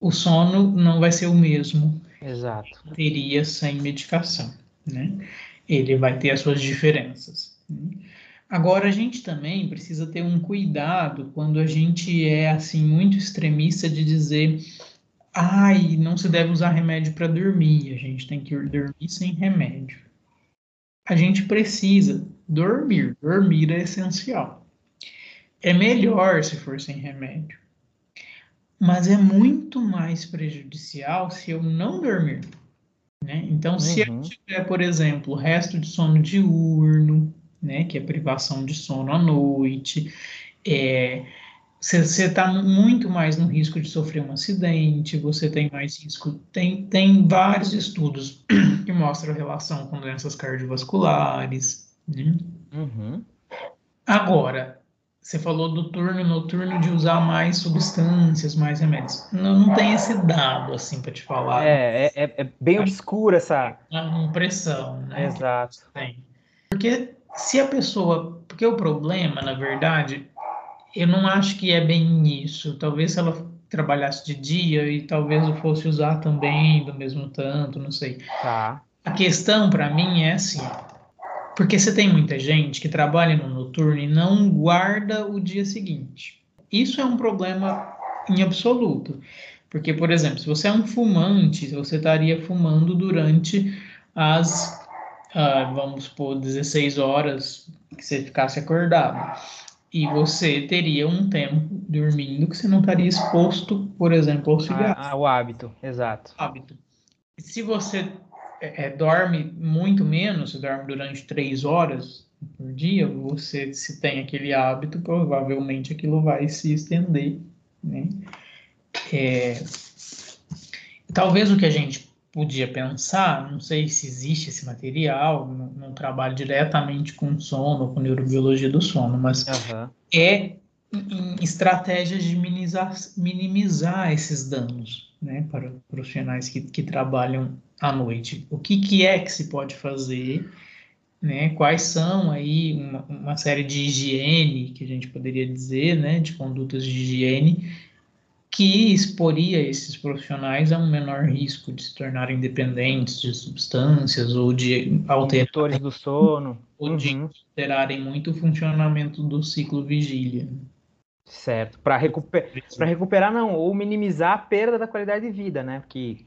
o sono não vai ser o mesmo. Exato. Teria sem medicação, né? Ele vai ter as suas diferenças. Né? Agora, a gente também precisa ter um cuidado quando a gente é, assim, muito extremista de dizer ai, não se deve usar remédio para dormir, a gente tem que dormir sem remédio. A gente precisa dormir, dormir é essencial. É melhor se for sem remédio, mas é muito mais prejudicial se eu não dormir. Né? Então, uhum. se eu uhum. tiver, por exemplo, resto de sono diurno, né, que é privação de sono à noite, é, você está muito mais no risco de sofrer um acidente, você tem mais risco. Tem, tem vários estudos que mostram relação com doenças cardiovasculares. Né? Uhum. Agora, você falou do turno noturno de usar mais substâncias, mais remédios. Não, não tem esse dado, assim, para te falar. É, é, é, é bem obscura essa... A impressão, né? Exato. Tem. Porque se a pessoa... Porque o problema, na verdade, eu não acho que é bem isso. Talvez se ela trabalhasse de dia e talvez eu fosse usar também do mesmo tanto, não sei. Tá. A questão para mim é assim, porque você tem muita gente que trabalha no noturno e não guarda o dia seguinte. Isso é um problema em absoluto. Porque, por exemplo, se você é um fumante, você estaria fumando durante as, ah, vamos supor, 16 horas que você ficasse acordado. E você teria um tempo dormindo que você não estaria exposto, por exemplo, ao cigarro. Ah, o hábito, exato. Hábito. Se você é, é, dorme muito menos, você dorme durante três horas por dia, você se tem aquele hábito, provavelmente aquilo vai se estender, né? É, talvez o que a gente podia pensar, não sei se existe esse material, não, não trabalho diretamente com sono, com neurobiologia do sono, mas uhum. é em estratégias de minimizar, minimizar esses danos, né, para profissionais que, que trabalham à noite. O que, que é que se pode fazer, né, quais são aí uma, uma série de higiene, que a gente poderia dizer, né, de condutas de higiene, que exporia esses profissionais a um menor risco de se tornarem dependentes de substâncias ou de alterar do sono ou de uhum. alterarem muito o funcionamento do ciclo vigília. Certo. Para recuper... recuperar, não, ou minimizar a perda da qualidade de vida, né? Porque...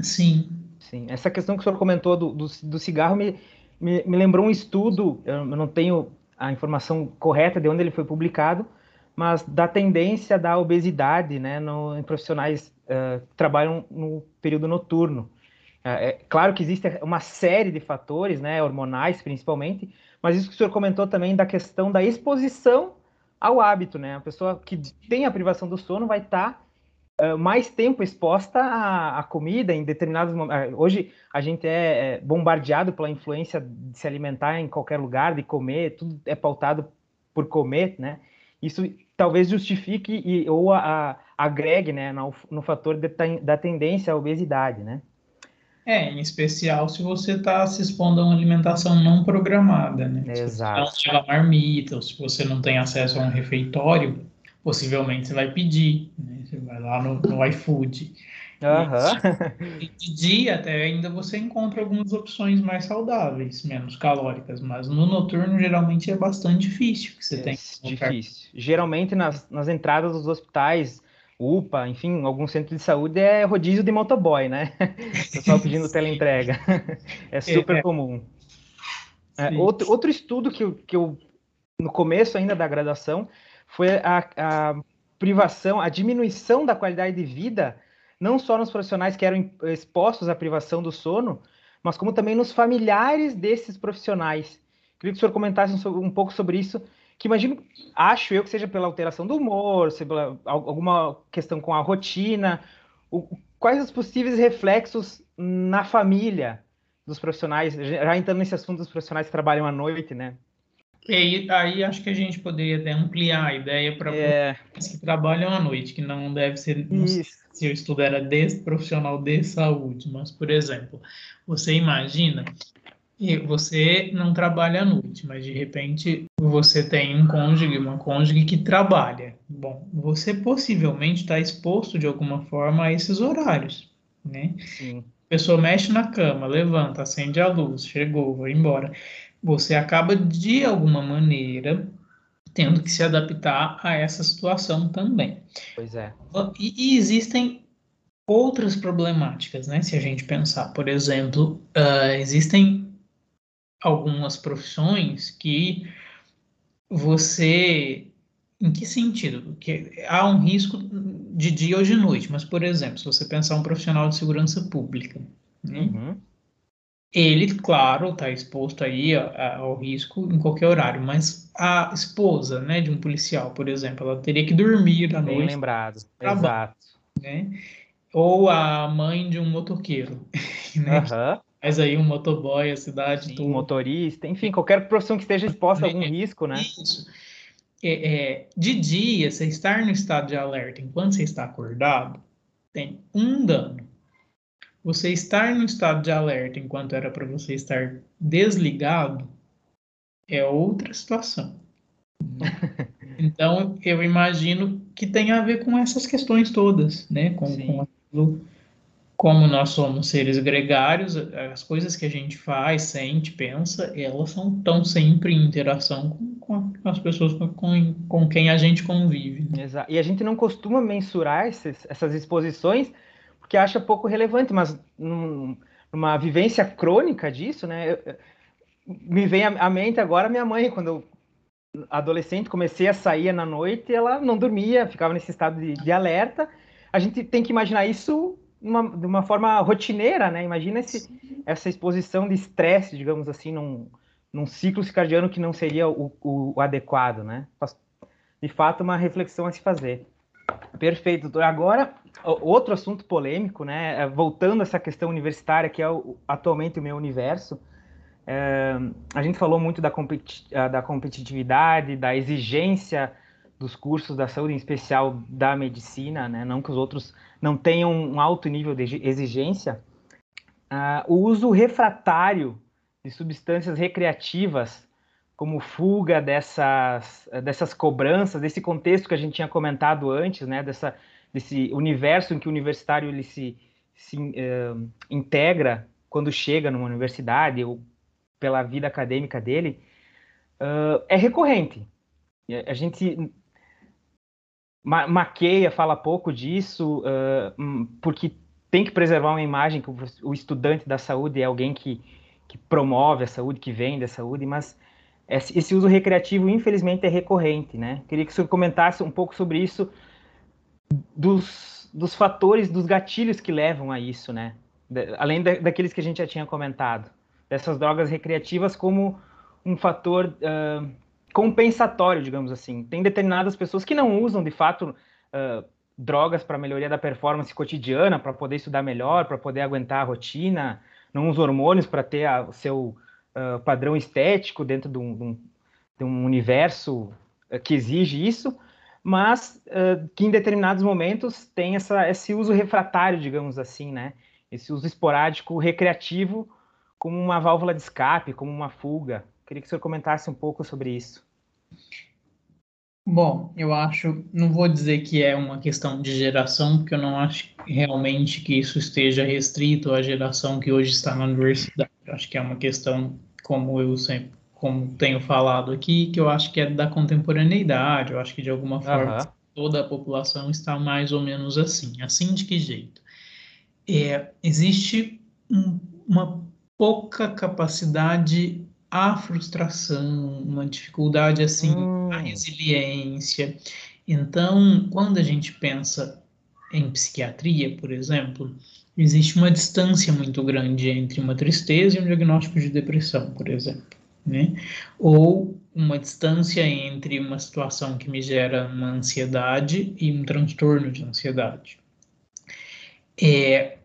Sim. Sim. Essa questão que o senhor comentou do, do, do cigarro me, me, me, lembrou um estudo, eu não tenho a informação correta de onde ele foi publicado, mas da tendência da obesidade né, no, em profissionais uh, que trabalham no período noturno. Uh, é claro que existe uma série de fatores, né, hormonais principalmente, mas isso que o senhor comentou também da questão da exposição ao hábito, né? A pessoa que tem a privação do sono vai estar tá, uh, mais tempo exposta à, à, comida em determinados momentos. Hoje a gente é, é bombardeado pela influência de se alimentar em qualquer lugar, de comer, tudo é pautado por comer, né? Isso talvez justifique e, ou a, a, agregue né, no, no fator de, da tendência à obesidade, né? É, em especial se você está se expondo a uma alimentação não programada, né? Exato. Se você não leva marmita, ou se você não tem acesso a um refeitório, possivelmente você vai pedir, né? Você vai lá no, no iFood. Uhum. E de dia até ainda você encontra algumas opções mais saudáveis, menos calóricas, mas no noturno geralmente é bastante difícil que você é tem. Difícil. Geralmente nas, nas entradas dos hospitais UPA, enfim, algum centro de saúde é rodízio de motoboy, né? Pessoal pedindo teleentrega. é super é. comum. É, outro, outro estudo que, eu, que eu, no começo ainda da graduação, foi a, a privação, a diminuição da qualidade de vida, não só nos profissionais que eram expostos à privação do sono, mas como também nos familiares desses profissionais. Queria que o senhor comentasse um, pouco sobre isso, que imagino, acho eu que seja pela alteração do humor, seja pela alguma questão com a rotina, o, quais os possíveis reflexos na família dos profissionais, já entrando nesse assunto dos profissionais que trabalham à noite, né? E aí acho que a gente poderia até ampliar a ideia para é... que trabalham à noite, que não deve ser. Não se o estudo era de profissional de saúde, mas, por exemplo, você imagina e você não trabalha à noite, mas de repente você tem um cônjuge, uma cônjuge que trabalha. Bom, você possivelmente está exposto de alguma forma a esses horários, né? Sim. A pessoa mexe na cama, levanta, acende a luz, chegou, vai embora. Você acaba de alguma maneira tendo que se adaptar a essa situação também. Pois é. E, e existem outras problemáticas, né? Se a gente pensar, por exemplo, uh, existem algumas profissões que você. Em que sentido? Porque há um risco de dia ou de noite, mas, por exemplo, se você pensar um profissional de segurança pública, né? uhum. Ele, claro, está exposto aí ao risco em qualquer horário, mas a esposa né, de um policial, por exemplo, ela teria que dormir à Bem noite. lembrado, exato. Né? Ou a mãe de um motoqueiro, né? Uhum faz aí um motoboy, a cidade. Sim, motorista, enfim, qualquer profissão que esteja exposta a algum risco, né? Isso. é, é, de dia, você estar no estado de alerta enquanto você está acordado, tem um dano. Você estar no estado de alerta enquanto era para você estar desligado é outra situação. Então, eu imagino que tem a ver com essas questões todas, né? Com, com aquilo, como nós somos seres gregários, as coisas que a gente faz, sente, pensa, elas são tão sempre em interação com, com as pessoas com, com quem a gente convive. Né? Exato. E a gente não costuma mensurar esses, essas exposições porque acha pouco relevante, mas num, numa vivência crônica disso, né? Eu, me vem à mente agora minha mãe, quando eu adolescente, comecei a sair na noite, ela não dormia, ficava nesse estado de, de alerta. A gente tem que imaginar isso uma, de uma forma rotineira, né? Imagina esse, essa exposição de estresse, digamos assim, num, num ciclo circadiano que não seria o, o, o, adequado, né? De fato, uma reflexão a se fazer. Perfeito, doutor. Agora, outro assunto polêmico, né? É, voltando a essa questão universitária, que é o, atualmente o meu universo, é, a gente falou muito da, competi ah, da competitividade, da exigência dos cursos da saúde, em especial da medicina, né? não que os outros não tenham um alto nível de exigência. Uh, o uso refratário de substâncias recreativas, como fuga dessas, dessas cobranças, desse contexto que a gente tinha comentado antes, né? Dessa, desse universo em que o universitário ele se, se uh, integra quando chega numa universidade, ou pela vida acadêmica dele, uh, é recorrente. A gente ma maqueia, fala pouco disso, uh, porque tem que preservar uma imagem que o estudante da saúde é alguém que, que promove a saúde, que vende a saúde, mas esse uso recreativo, infelizmente, é recorrente, né? Queria que o senhor comentasse um pouco sobre isso, dos, dos fatores, dos gatilhos que levam a isso, né? Além da, daqueles que a gente já tinha comentado dessas drogas recreativas como um fator uh, compensatório, digamos assim. Tem determinadas pessoas que não usam, de fato, uh, drogas para melhoria da performance cotidiana, para poder estudar melhor, para poder aguentar a rotina, não usam hormônios para ter o seu uh, padrão estético dentro de um, de um, de um universo que exige isso, mas que em determinados momentos tem essa, esse uso refratário, digamos assim, né? Esse uso esporádico recreativo como uma válvula de escape, como uma fuga. Queria que o senhor comentasse um pouco sobre isso. Bom, eu acho, não vou dizer que é uma questão de geração, porque eu não acho realmente que isso esteja restrito à geração que hoje está na universidade. Eu acho que é uma questão, como eu sempre, como tenho falado aqui, que eu acho que é da contemporaneidade. Eu acho que de alguma forma uhum. toda a população está mais ou menos assim. Assim de que jeito? É, existe um, uma pouca capacidade à frustração, uma dificuldade assim hum. à resiliência. Então, quando a gente pensa em psiquiatria, por exemplo, existe uma distância muito grande entre uma tristeza e um diagnóstico de depressão, por exemplo, né? Ou uma distância entre uma situação que me gera uma ansiedade e um transtorno de ansiedade. É,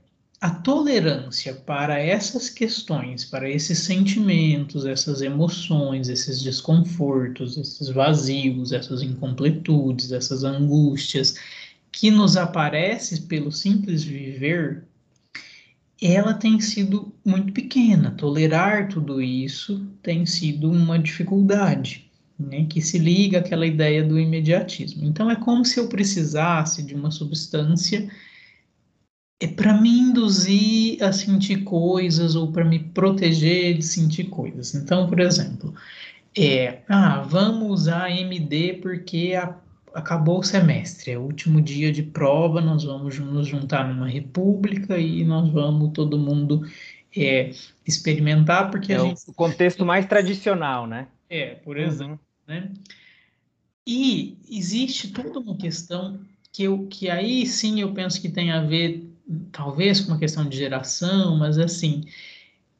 a tolerância para essas questões, para esses sentimentos, essas emoções, esses desconfortos, esses vazios, essas incompletudes, essas angústias que nos aparecem pelo simples viver, ela tem sido muito pequena. Tolerar tudo isso tem sido uma dificuldade. Né, que se liga àquela ideia do imediatismo. Então, é como se eu precisasse de uma substância é para me induzir a sentir coisas ou para me proteger de sentir coisas. Então, por exemplo, é, ah, vamos usar MD porque a, acabou o semestre, é o último dia de prova, nós vamos nos juntar numa república e nós vamos todo mundo é, experimentar porque é a gente... o contexto mais tradicional, né? É, por exemplo, uhum. né? E existe toda uma questão que, eu, que aí sim eu penso que tem a ver talvez com uma questão de geração, mas assim,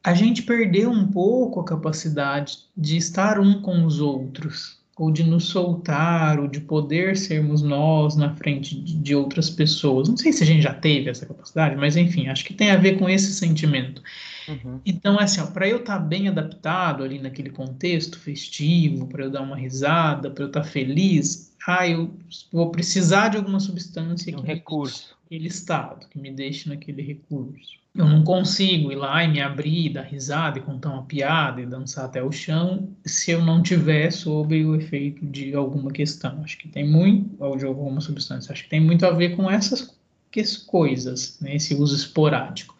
a gente perdeu um pouco a capacidade de estar um com os outros, ou de nos soltar, ou de poder sermos nós na frente de, de outras pessoas. Não sei se a gente já teve essa capacidade, mas enfim, acho que tem a ver com esse sentimento. Uhum. Então, é assim, para eu estar tá bem adaptado ali naquele contexto festivo, para eu dar uma risada, para eu estar tá feliz, ah, eu vou precisar de alguma substância um que recurso. aquele estado, que me deixe naquele recurso. Eu não consigo ir lá e me abrir, dar risada e contar uma piada e dançar até o chão se eu não tiver sob o efeito de alguma questão. Acho que tem muito, ou de alguma substância, acho que tem muito a ver com essas coisas, né? esse uso esporádico.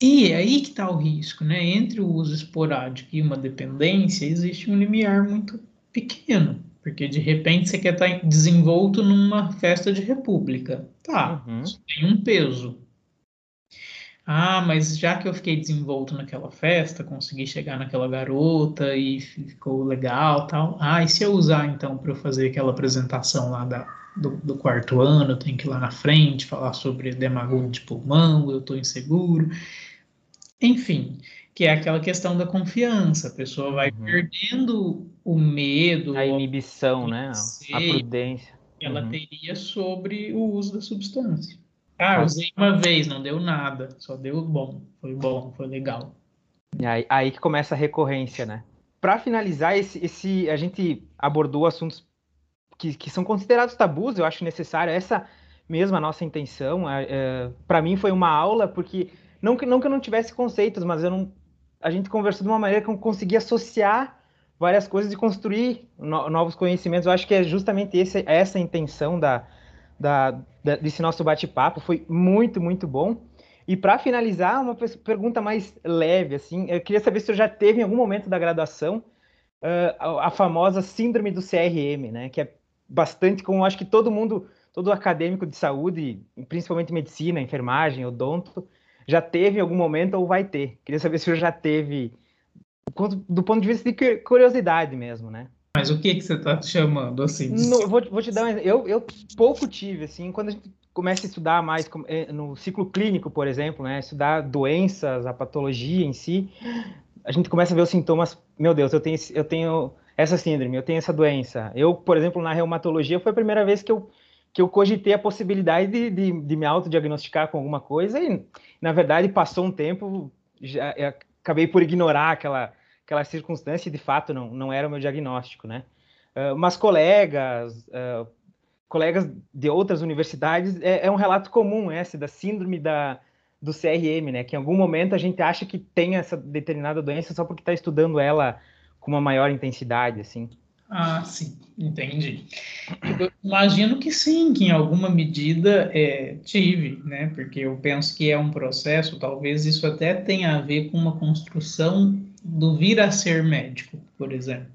E é aí que está o risco, né? Entre o uso esporádico e uma dependência, existe um limiar muito pequeno. Porque de repente você quer estar tá desenvolto numa festa de república. Tá, uhum. isso tem um peso. Ah, mas já que eu fiquei desenvolto naquela festa, consegui chegar naquela garota e ficou legal tal. Ah, e se eu usar então para eu fazer aquela apresentação lá da, do, do, quarto ano, eu tenho que ir lá na frente falar sobre demagogia de pulmão, eu estou inseguro. Enfim, que é aquela questão da confiança. A pessoa vai uhum. perdendo o medo, a inibição, né? A prudência. Que ela uhum. teria sobre o uso da substância. Ah, usei uma vez, não deu nada, só deu bom, foi bom, foi legal. E aí, aí que começa a recorrência, né? Para finalizar, esse, esse, a gente abordou assuntos que, que são considerados tabus, eu acho necessário, essa mesma nossa intenção. É, é, Para mim foi uma aula, porque não que, não que eu não tivesse conceitos, mas eu não, a gente conversou de uma maneira que eu consegui associar várias coisas e construir no, novos conhecimentos. Eu acho que é justamente esse, essa a intenção da, da, da, desse nosso bate-papo. Foi muito, muito bom. E para finalizar, uma pergunta mais leve, assim, eu queria saber se você já teve em algum momento da graduação uh, a, famosa síndrome do CRM, né? Que é bastante como acho que todo mundo, todo acadêmico de saúde, principalmente medicina, enfermagem, odonto, já teve em algum momento ou vai ter. Queria saber se já teve, do ponto de vista de curiosidade mesmo, né? Mas o que, que você está chamando assim? No, vou, vou, te dar um eu, eu pouco tive, assim, quando a gente começa a estudar mais eh, no ciclo clínico, por exemplo, né? Estudar doenças, a patologia em si, a gente começa a ver os sintomas. Meu Deus, eu tenho, eu tenho essa síndrome, eu tenho essa doença. Eu, por exemplo, na reumatologia, foi a primeira vez que eu que eu cogitei a possibilidade de, de, de me autodiagnosticar com alguma coisa e, na verdade, passou um tempo, já acabei por ignorar aquela, aquela circunstância de fato, não, não era o meu diagnóstico, né? Uh, mas colegas, uh, colegas de outras universidades, é, é, um relato comum esse da síndrome da, do CRM, né? Que em algum momento a gente acha que tem essa determinada doença só porque está estudando ela com uma maior intensidade, assim. Ah, sim, entendi. Eu imagino que sim, que em alguma medida é, tive, né? Porque eu penso que é um processo, talvez isso até tenha a ver com uma construção do vir a ser médico, por exemplo.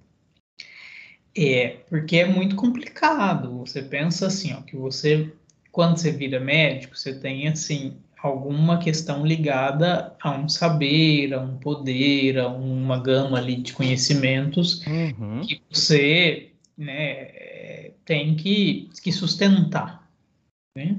É, porque é muito complicado. Você pensa assim, ó, que você, quando você vira médico, você tem assim alguma questão ligada a um saber, a um poder, a uma gama ali de conhecimentos uhum. que você né, tem que, que sustentar. Né?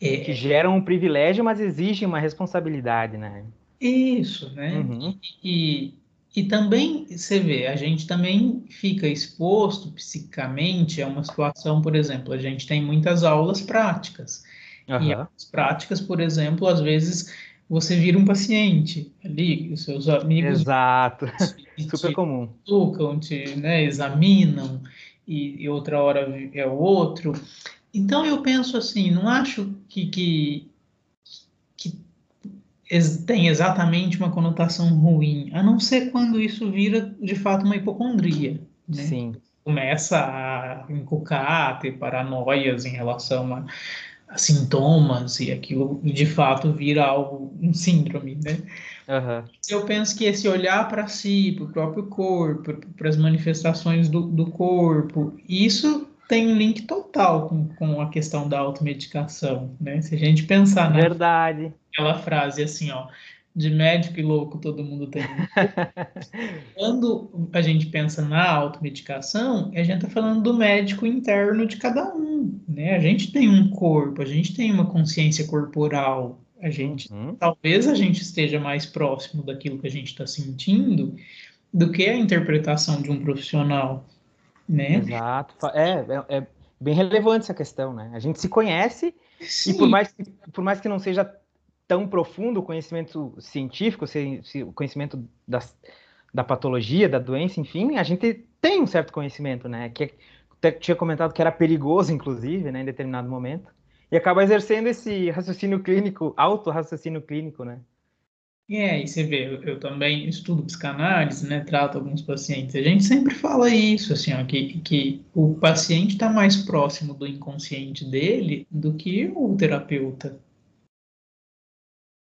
É, que geram um privilégio, mas exigem uma responsabilidade, né? Isso, né? Uhum. E, e, também, você vê, a gente também fica exposto psicamente a uma situação, por exemplo, a gente tem muitas aulas práticas. Uhum. E as práticas, por exemplo, às vezes você vira um paciente ali, os seus amigos. Exato, super comum. Tocam, te né, examinam, e, e, outra hora é o outro. Então eu penso assim, não acho que, que tem exatamente uma conotação ruim, a não ser quando isso vira de fato uma hipocondria. Né? Sim. Começa a encucar, a ter paranoias em relação a sintomas e aquilo de fato vira algo, um síndrome, né? Uhum. Eu penso que esse olhar para si, para o próprio corpo, para as manifestações do, do corpo, isso tem um link total com, com a questão da automedicação, né? Se a gente pensar na Verdade. aquela frase assim, ó, de médico e louco todo mundo tem. Quando a gente pensa na automedicação, a gente está falando do médico interno de cada um, né? A gente tem um corpo, a gente tem uma consciência corporal, a gente, uhum. talvez a gente esteja mais próximo daquilo que a gente está sentindo do que a interpretação de um profissional, né? Exato. É, é, é bem relevante essa questão, né? A gente se conhece Sim. e por mais, que, por mais que não seja tão profundo o conhecimento científico, o conhecimento das, da patologia, da doença, enfim, a gente tem um certo conhecimento, né? Que até tinha comentado que era perigoso, inclusive, né, em determinado momento, e acaba exercendo esse raciocínio clínico, auto-raciocínio clínico, né? É, e você vê, eu, eu, também estudo psicanálise, né, trato alguns pacientes, a gente sempre fala isso, assim, ó, que, que o paciente está mais próximo do inconsciente dele do que o terapeuta,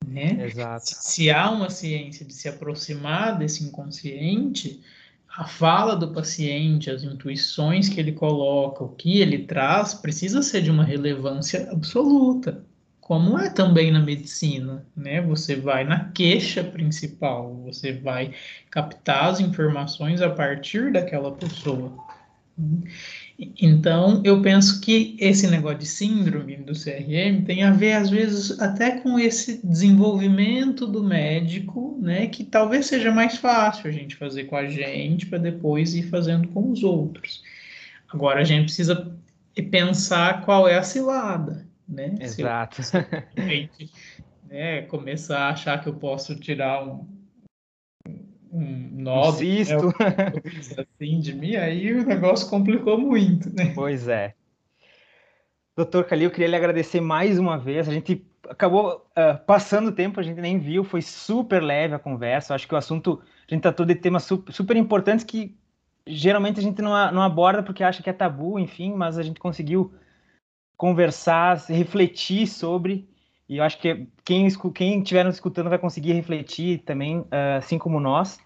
né? Exato. Se, se há uma ciência de se aproximar desse inconsciente, a fala do paciente, as intuições que ele coloca, o que ele traz, precisa ser de uma relevância absoluta, como é também na medicina, né? Você vai na queixa principal, você vai captar as informações a partir daquela pessoa. Então, eu penso que esse negócio de síndrome do CRM tem a ver, às vezes, até com esse desenvolvimento do médico, né, que talvez seja mais fácil a gente fazer com a gente para depois ir fazendo com os outros. Agora, a gente precisa pensar qual é a cilada, né? Exato. Se eu, né, começar a achar que eu posso tirar um, um Insisto. Né, assim de mim, aí o negócio complicou muito, né? Pois é. Doutor Calil, eu queria lhe agradecer mais uma vez. A gente acabou uh, passando o tempo, a gente nem viu, foi super leve a conversa. Eu acho que o assunto, a gente tratou de temas super, super importantes que geralmente a gente não, não aborda porque acha que é tabu, enfim, mas a gente conseguiu conversar, refletir sobre e eu acho que quem, quem estiver nos escutando vai conseguir refletir também, uh, assim como nós.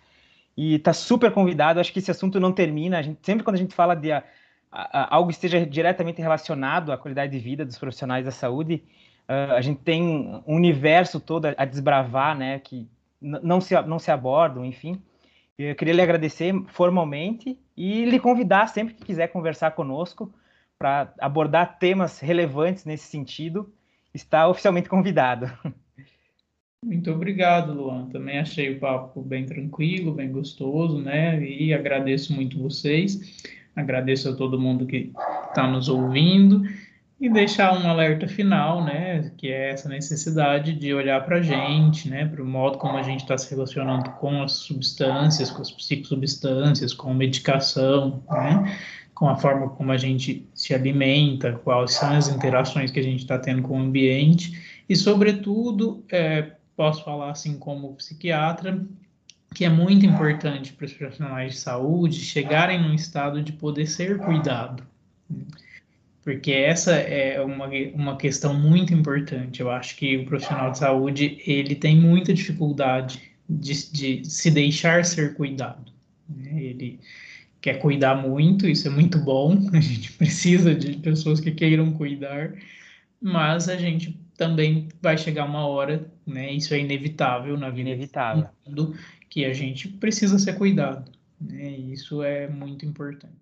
E está super convidado. Acho que esse assunto não termina. Gente, sempre quando a gente fala de a, a, algo esteja diretamente relacionado à qualidade de vida dos profissionais da saúde, uh, a gente tem um universo todo a, a desbravar, né? Que não se, não se abordam, enfim. Eu queria lhe agradecer formalmente e lhe convidar sempre que quiser conversar conosco para abordar temas relevantes nesse sentido está oficialmente convidado. Muito obrigado, Luan. Também achei o papo bem tranquilo, bem gostoso, né? E agradeço muito vocês. Agradeço a todo mundo que está nos ouvindo e deixar um alerta final, né? Que é essa necessidade de olhar para a gente, né? Para o modo como a gente está se relacionando com as substâncias, com as psicossubstâncias, com medicação, né? Com a forma como a gente se alimenta, quais são as interações que a gente está tendo com o ambiente e, sobretudo, é, posso falar assim como psiquiatra, que é muito importante para os profissionais de saúde chegarem num estado de poder ser cuidado. Porque essa é uma, uma questão muito importante. Eu acho que o profissional de saúde ele tem muita dificuldade de, de se deixar ser cuidado. Né? Ele, quer cuidar muito, isso é muito bom, a gente precisa de pessoas que queiram cuidar, mas a gente também vai chegar uma hora, né, isso é inevitável na vida inevitável. Mundo, que a gente precisa ser cuidado, né, isso é muito importante.